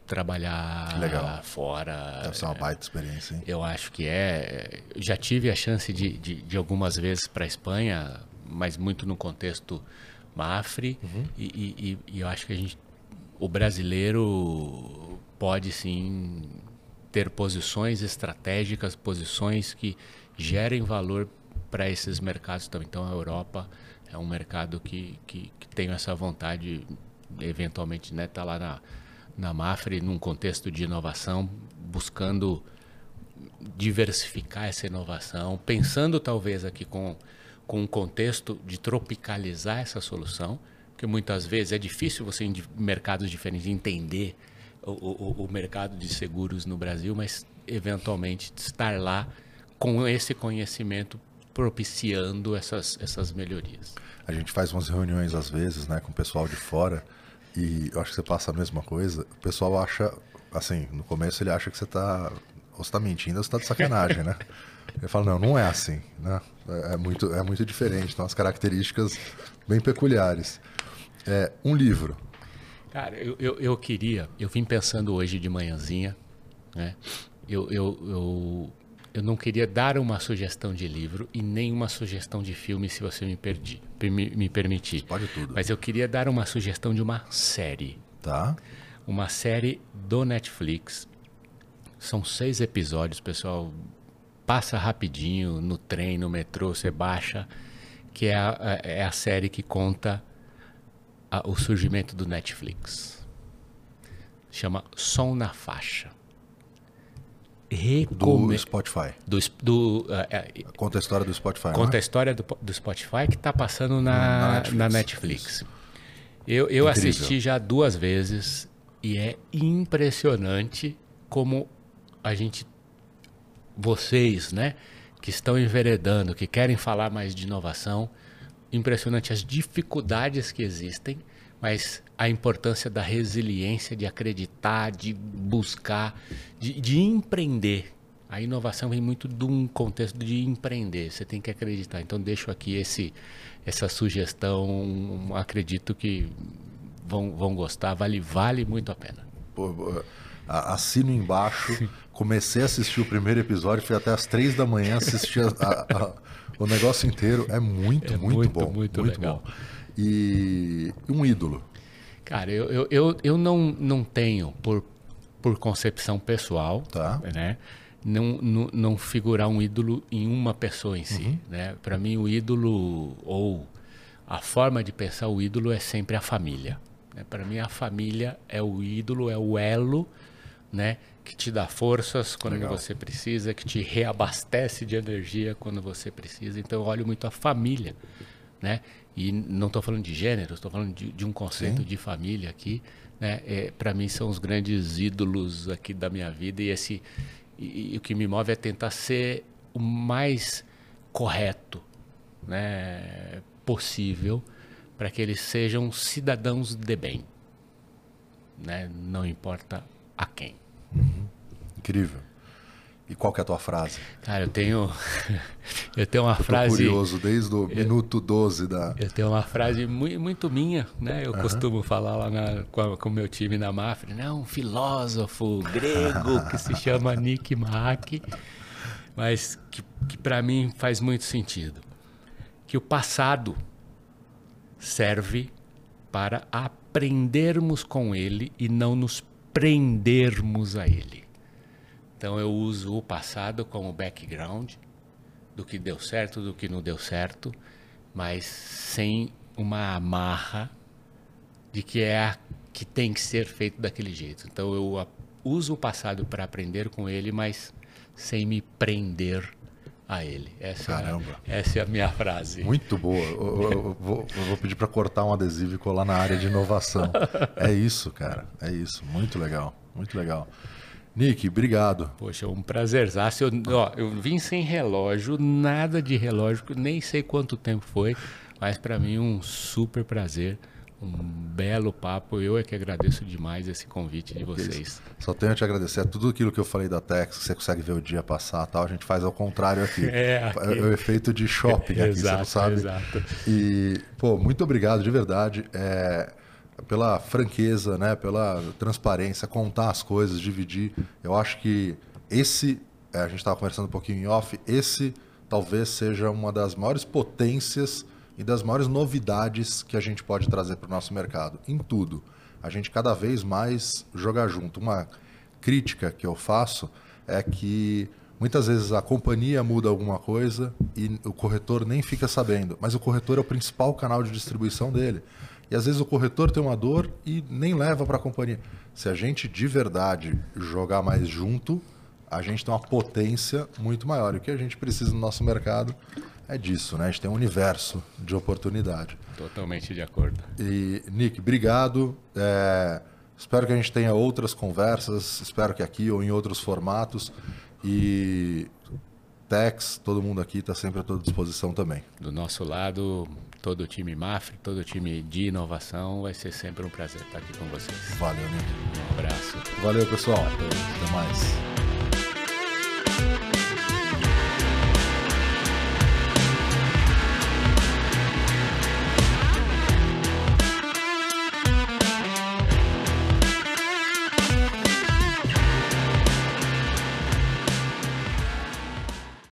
B: trabalhar
A: Legal.
B: fora.
A: Deve ser uma baita experiência, hein?
B: Eu acho que é. Já tive a chance de, de, de algumas vezes para a Espanha, mas muito no contexto Mafre, uhum. e, e, e, eu acho que a gente, o brasileiro pode sim ter posições estratégicas, posições que gerem valor para esses mercados também. Então a Europa é um mercado que, que, que tem essa vontade eventualmente né, tá lá na, na Mafre, num contexto de inovação, buscando diversificar essa inovação, pensando talvez aqui com, com um contexto de tropicalizar essa solução, porque muitas vezes é difícil você em mercados diferentes entender o, o, o mercado de seguros no Brasil, mas eventualmente estar lá com esse conhecimento propiciando essas, essas melhorias.
A: A gente faz umas reuniões às vezes, né, com o pessoal de fora e eu acho que você passa a mesma coisa. O pessoal acha, assim, no começo ele acha que você está ou você tá mentindo ou você tá de sacanagem, né? Ele fala, não, não é assim, né? É, é muito, é muito diferente, tem umas características bem peculiares. É, um livro.
B: Cara, eu, eu, eu queria, eu vim pensando hoje de manhãzinha, né? Eu, eu, eu, eu não queria dar uma sugestão de livro e nem uma sugestão de filme, se você me, perdi, me, me permitir.
A: Pode tudo.
B: Mas eu queria dar uma sugestão de uma série.
A: Tá.
B: Uma série do Netflix. São seis episódios, pessoal. Passa rapidinho no trem, no metrô, você baixa. Que é a, é a série que conta a, o surgimento do Netflix. Chama Som na Faixa
A: do Spotify.
B: Do, do, uh,
A: conta a história do Spotify.
B: Conta é? a história do, do Spotify que está passando na, na Netflix. Na Netflix. Eu, eu assisti já duas vezes e é impressionante como a gente, vocês, né, que estão enveredando, que querem falar mais de inovação, impressionante as dificuldades que existem, mas a importância da resiliência, de acreditar, de buscar, de, de, empreender. A inovação vem muito de um contexto de empreender. Você tem que acreditar. Então deixo aqui esse, essa sugestão. Acredito que vão, vão gostar. Vale, vale muito a pena.
A: pô, assino embaixo. Comecei a assistir o primeiro episódio, fui até as três da manhã assistir a, a, o negócio inteiro. É muito,
B: É
A: muito,
B: muito,
A: bom.
B: muito legal.
A: bom. E um ídolo.
B: Cara, eu, eu, eu, eu não, não tenho, por, por concepção pessoal,
A: Tá.
B: né? Não, não, não figurar um ídolo em uma pessoa em si. Né? Para mim, o ídolo, ou a forma de pensar o ídolo é sempre a família. Né? Para mim, a família é o ídolo, é o elo né? que te dá forças quando
A: Legal.
B: você precisa, que te reabastece de energia quando você precisa. Então, eu olho muito a família. Né? E não estou falando de gênero, estou falando de, de um conceito
A: Sim.
B: de família aqui. Né? É, Para mim, são os grandes ídolos aqui da minha vida. E, esse, e, e o que me move é tentar ser o mais correto né? possível para que eles sejam cidadãos de bem. Né? Não importa a quem.
A: Incrível. E qual que é a tua frase?
B: Cara, eu tenho, eu tenho uma
A: Tô
B: frase.
A: curioso, desde o minuto 12 da.
B: Eu tenho uma frase muito, muito minha, né? Eu costumo falar lá na- com o meu time na Mafra, né? Um filósofo grego que se chama Nick Mack, mas que, que para mim faz muito sentido. Que o passado serve para aprendermos com ele e não nos prendermos a ele. Então eu uso o passado como background do que deu certo, do que não deu certo, mas sem uma amarra de que é a, que tem que ser feito daquele jeito. Então eu a- uso o passado para aprender com ele, mas sem me prender a ele. Essa,
A: Caramba.
B: É, essa é a minha frase.
A: Muito boa. Eu, eu- eu vou, eu vou pedir para cortar um adesivo e colar na área de inovação. É isso, cara. É isso. Muito legal. Muito legal. Nick, obrigado.
B: Poxa, um prazerzaço. Eu, ó, eu vim sem relógio, nada de relógio, nem sei quanto tempo foi, mas para mim um super prazer, um belo papo. Eu é que agradeço demais esse convite de vocês.
A: Só tenho a te agradecer. Tudo aquilo que eu falei da Tex, que você consegue ver o dia passar tal, a gente faz ao contrário aqui.
B: É, aqui.
A: É o efeito de shopping aqui, você não
B: Exato,
A: sabe.
B: exato.
A: E, pô, muito obrigado, de verdade. É, pela franqueza, né? Pela transparência, contar as coisas, dividir. Eu acho que esse, é, a gente estava conversando um pouquinho em off, esse talvez seja uma das maiores potências e das maiores novidades que a gente pode trazer para o nosso mercado, em tudo. A gente cada vez mais jogar junto. Uma crítica que eu faço é que muitas vezes a companhia muda alguma coisa e o corretor nem fica sabendo, mas o corretor é o principal canal de distribuição dele. E às vezes o corretor tem uma dor e nem leva para a companhia. Se a gente de verdade jogar mais junto, a gente tem uma potência muito maior. E o que a gente precisa no nosso mercado é disso, né? A gente tem um universo de oportunidade.
B: Totalmente de acordo.
A: E, Nick, obrigado. É, espero que a gente tenha outras conversas, espero que aqui ou em outros formatos. E Tex, todo mundo aqui está sempre à tua disposição também.
B: Do nosso lado, todo o time Mafre, todo o time de inovação, vai ser sempre um prazer estar aqui com vocês.
A: Valeu, Nick.
B: Um abraço.
A: Valeu, pessoal. Até mais.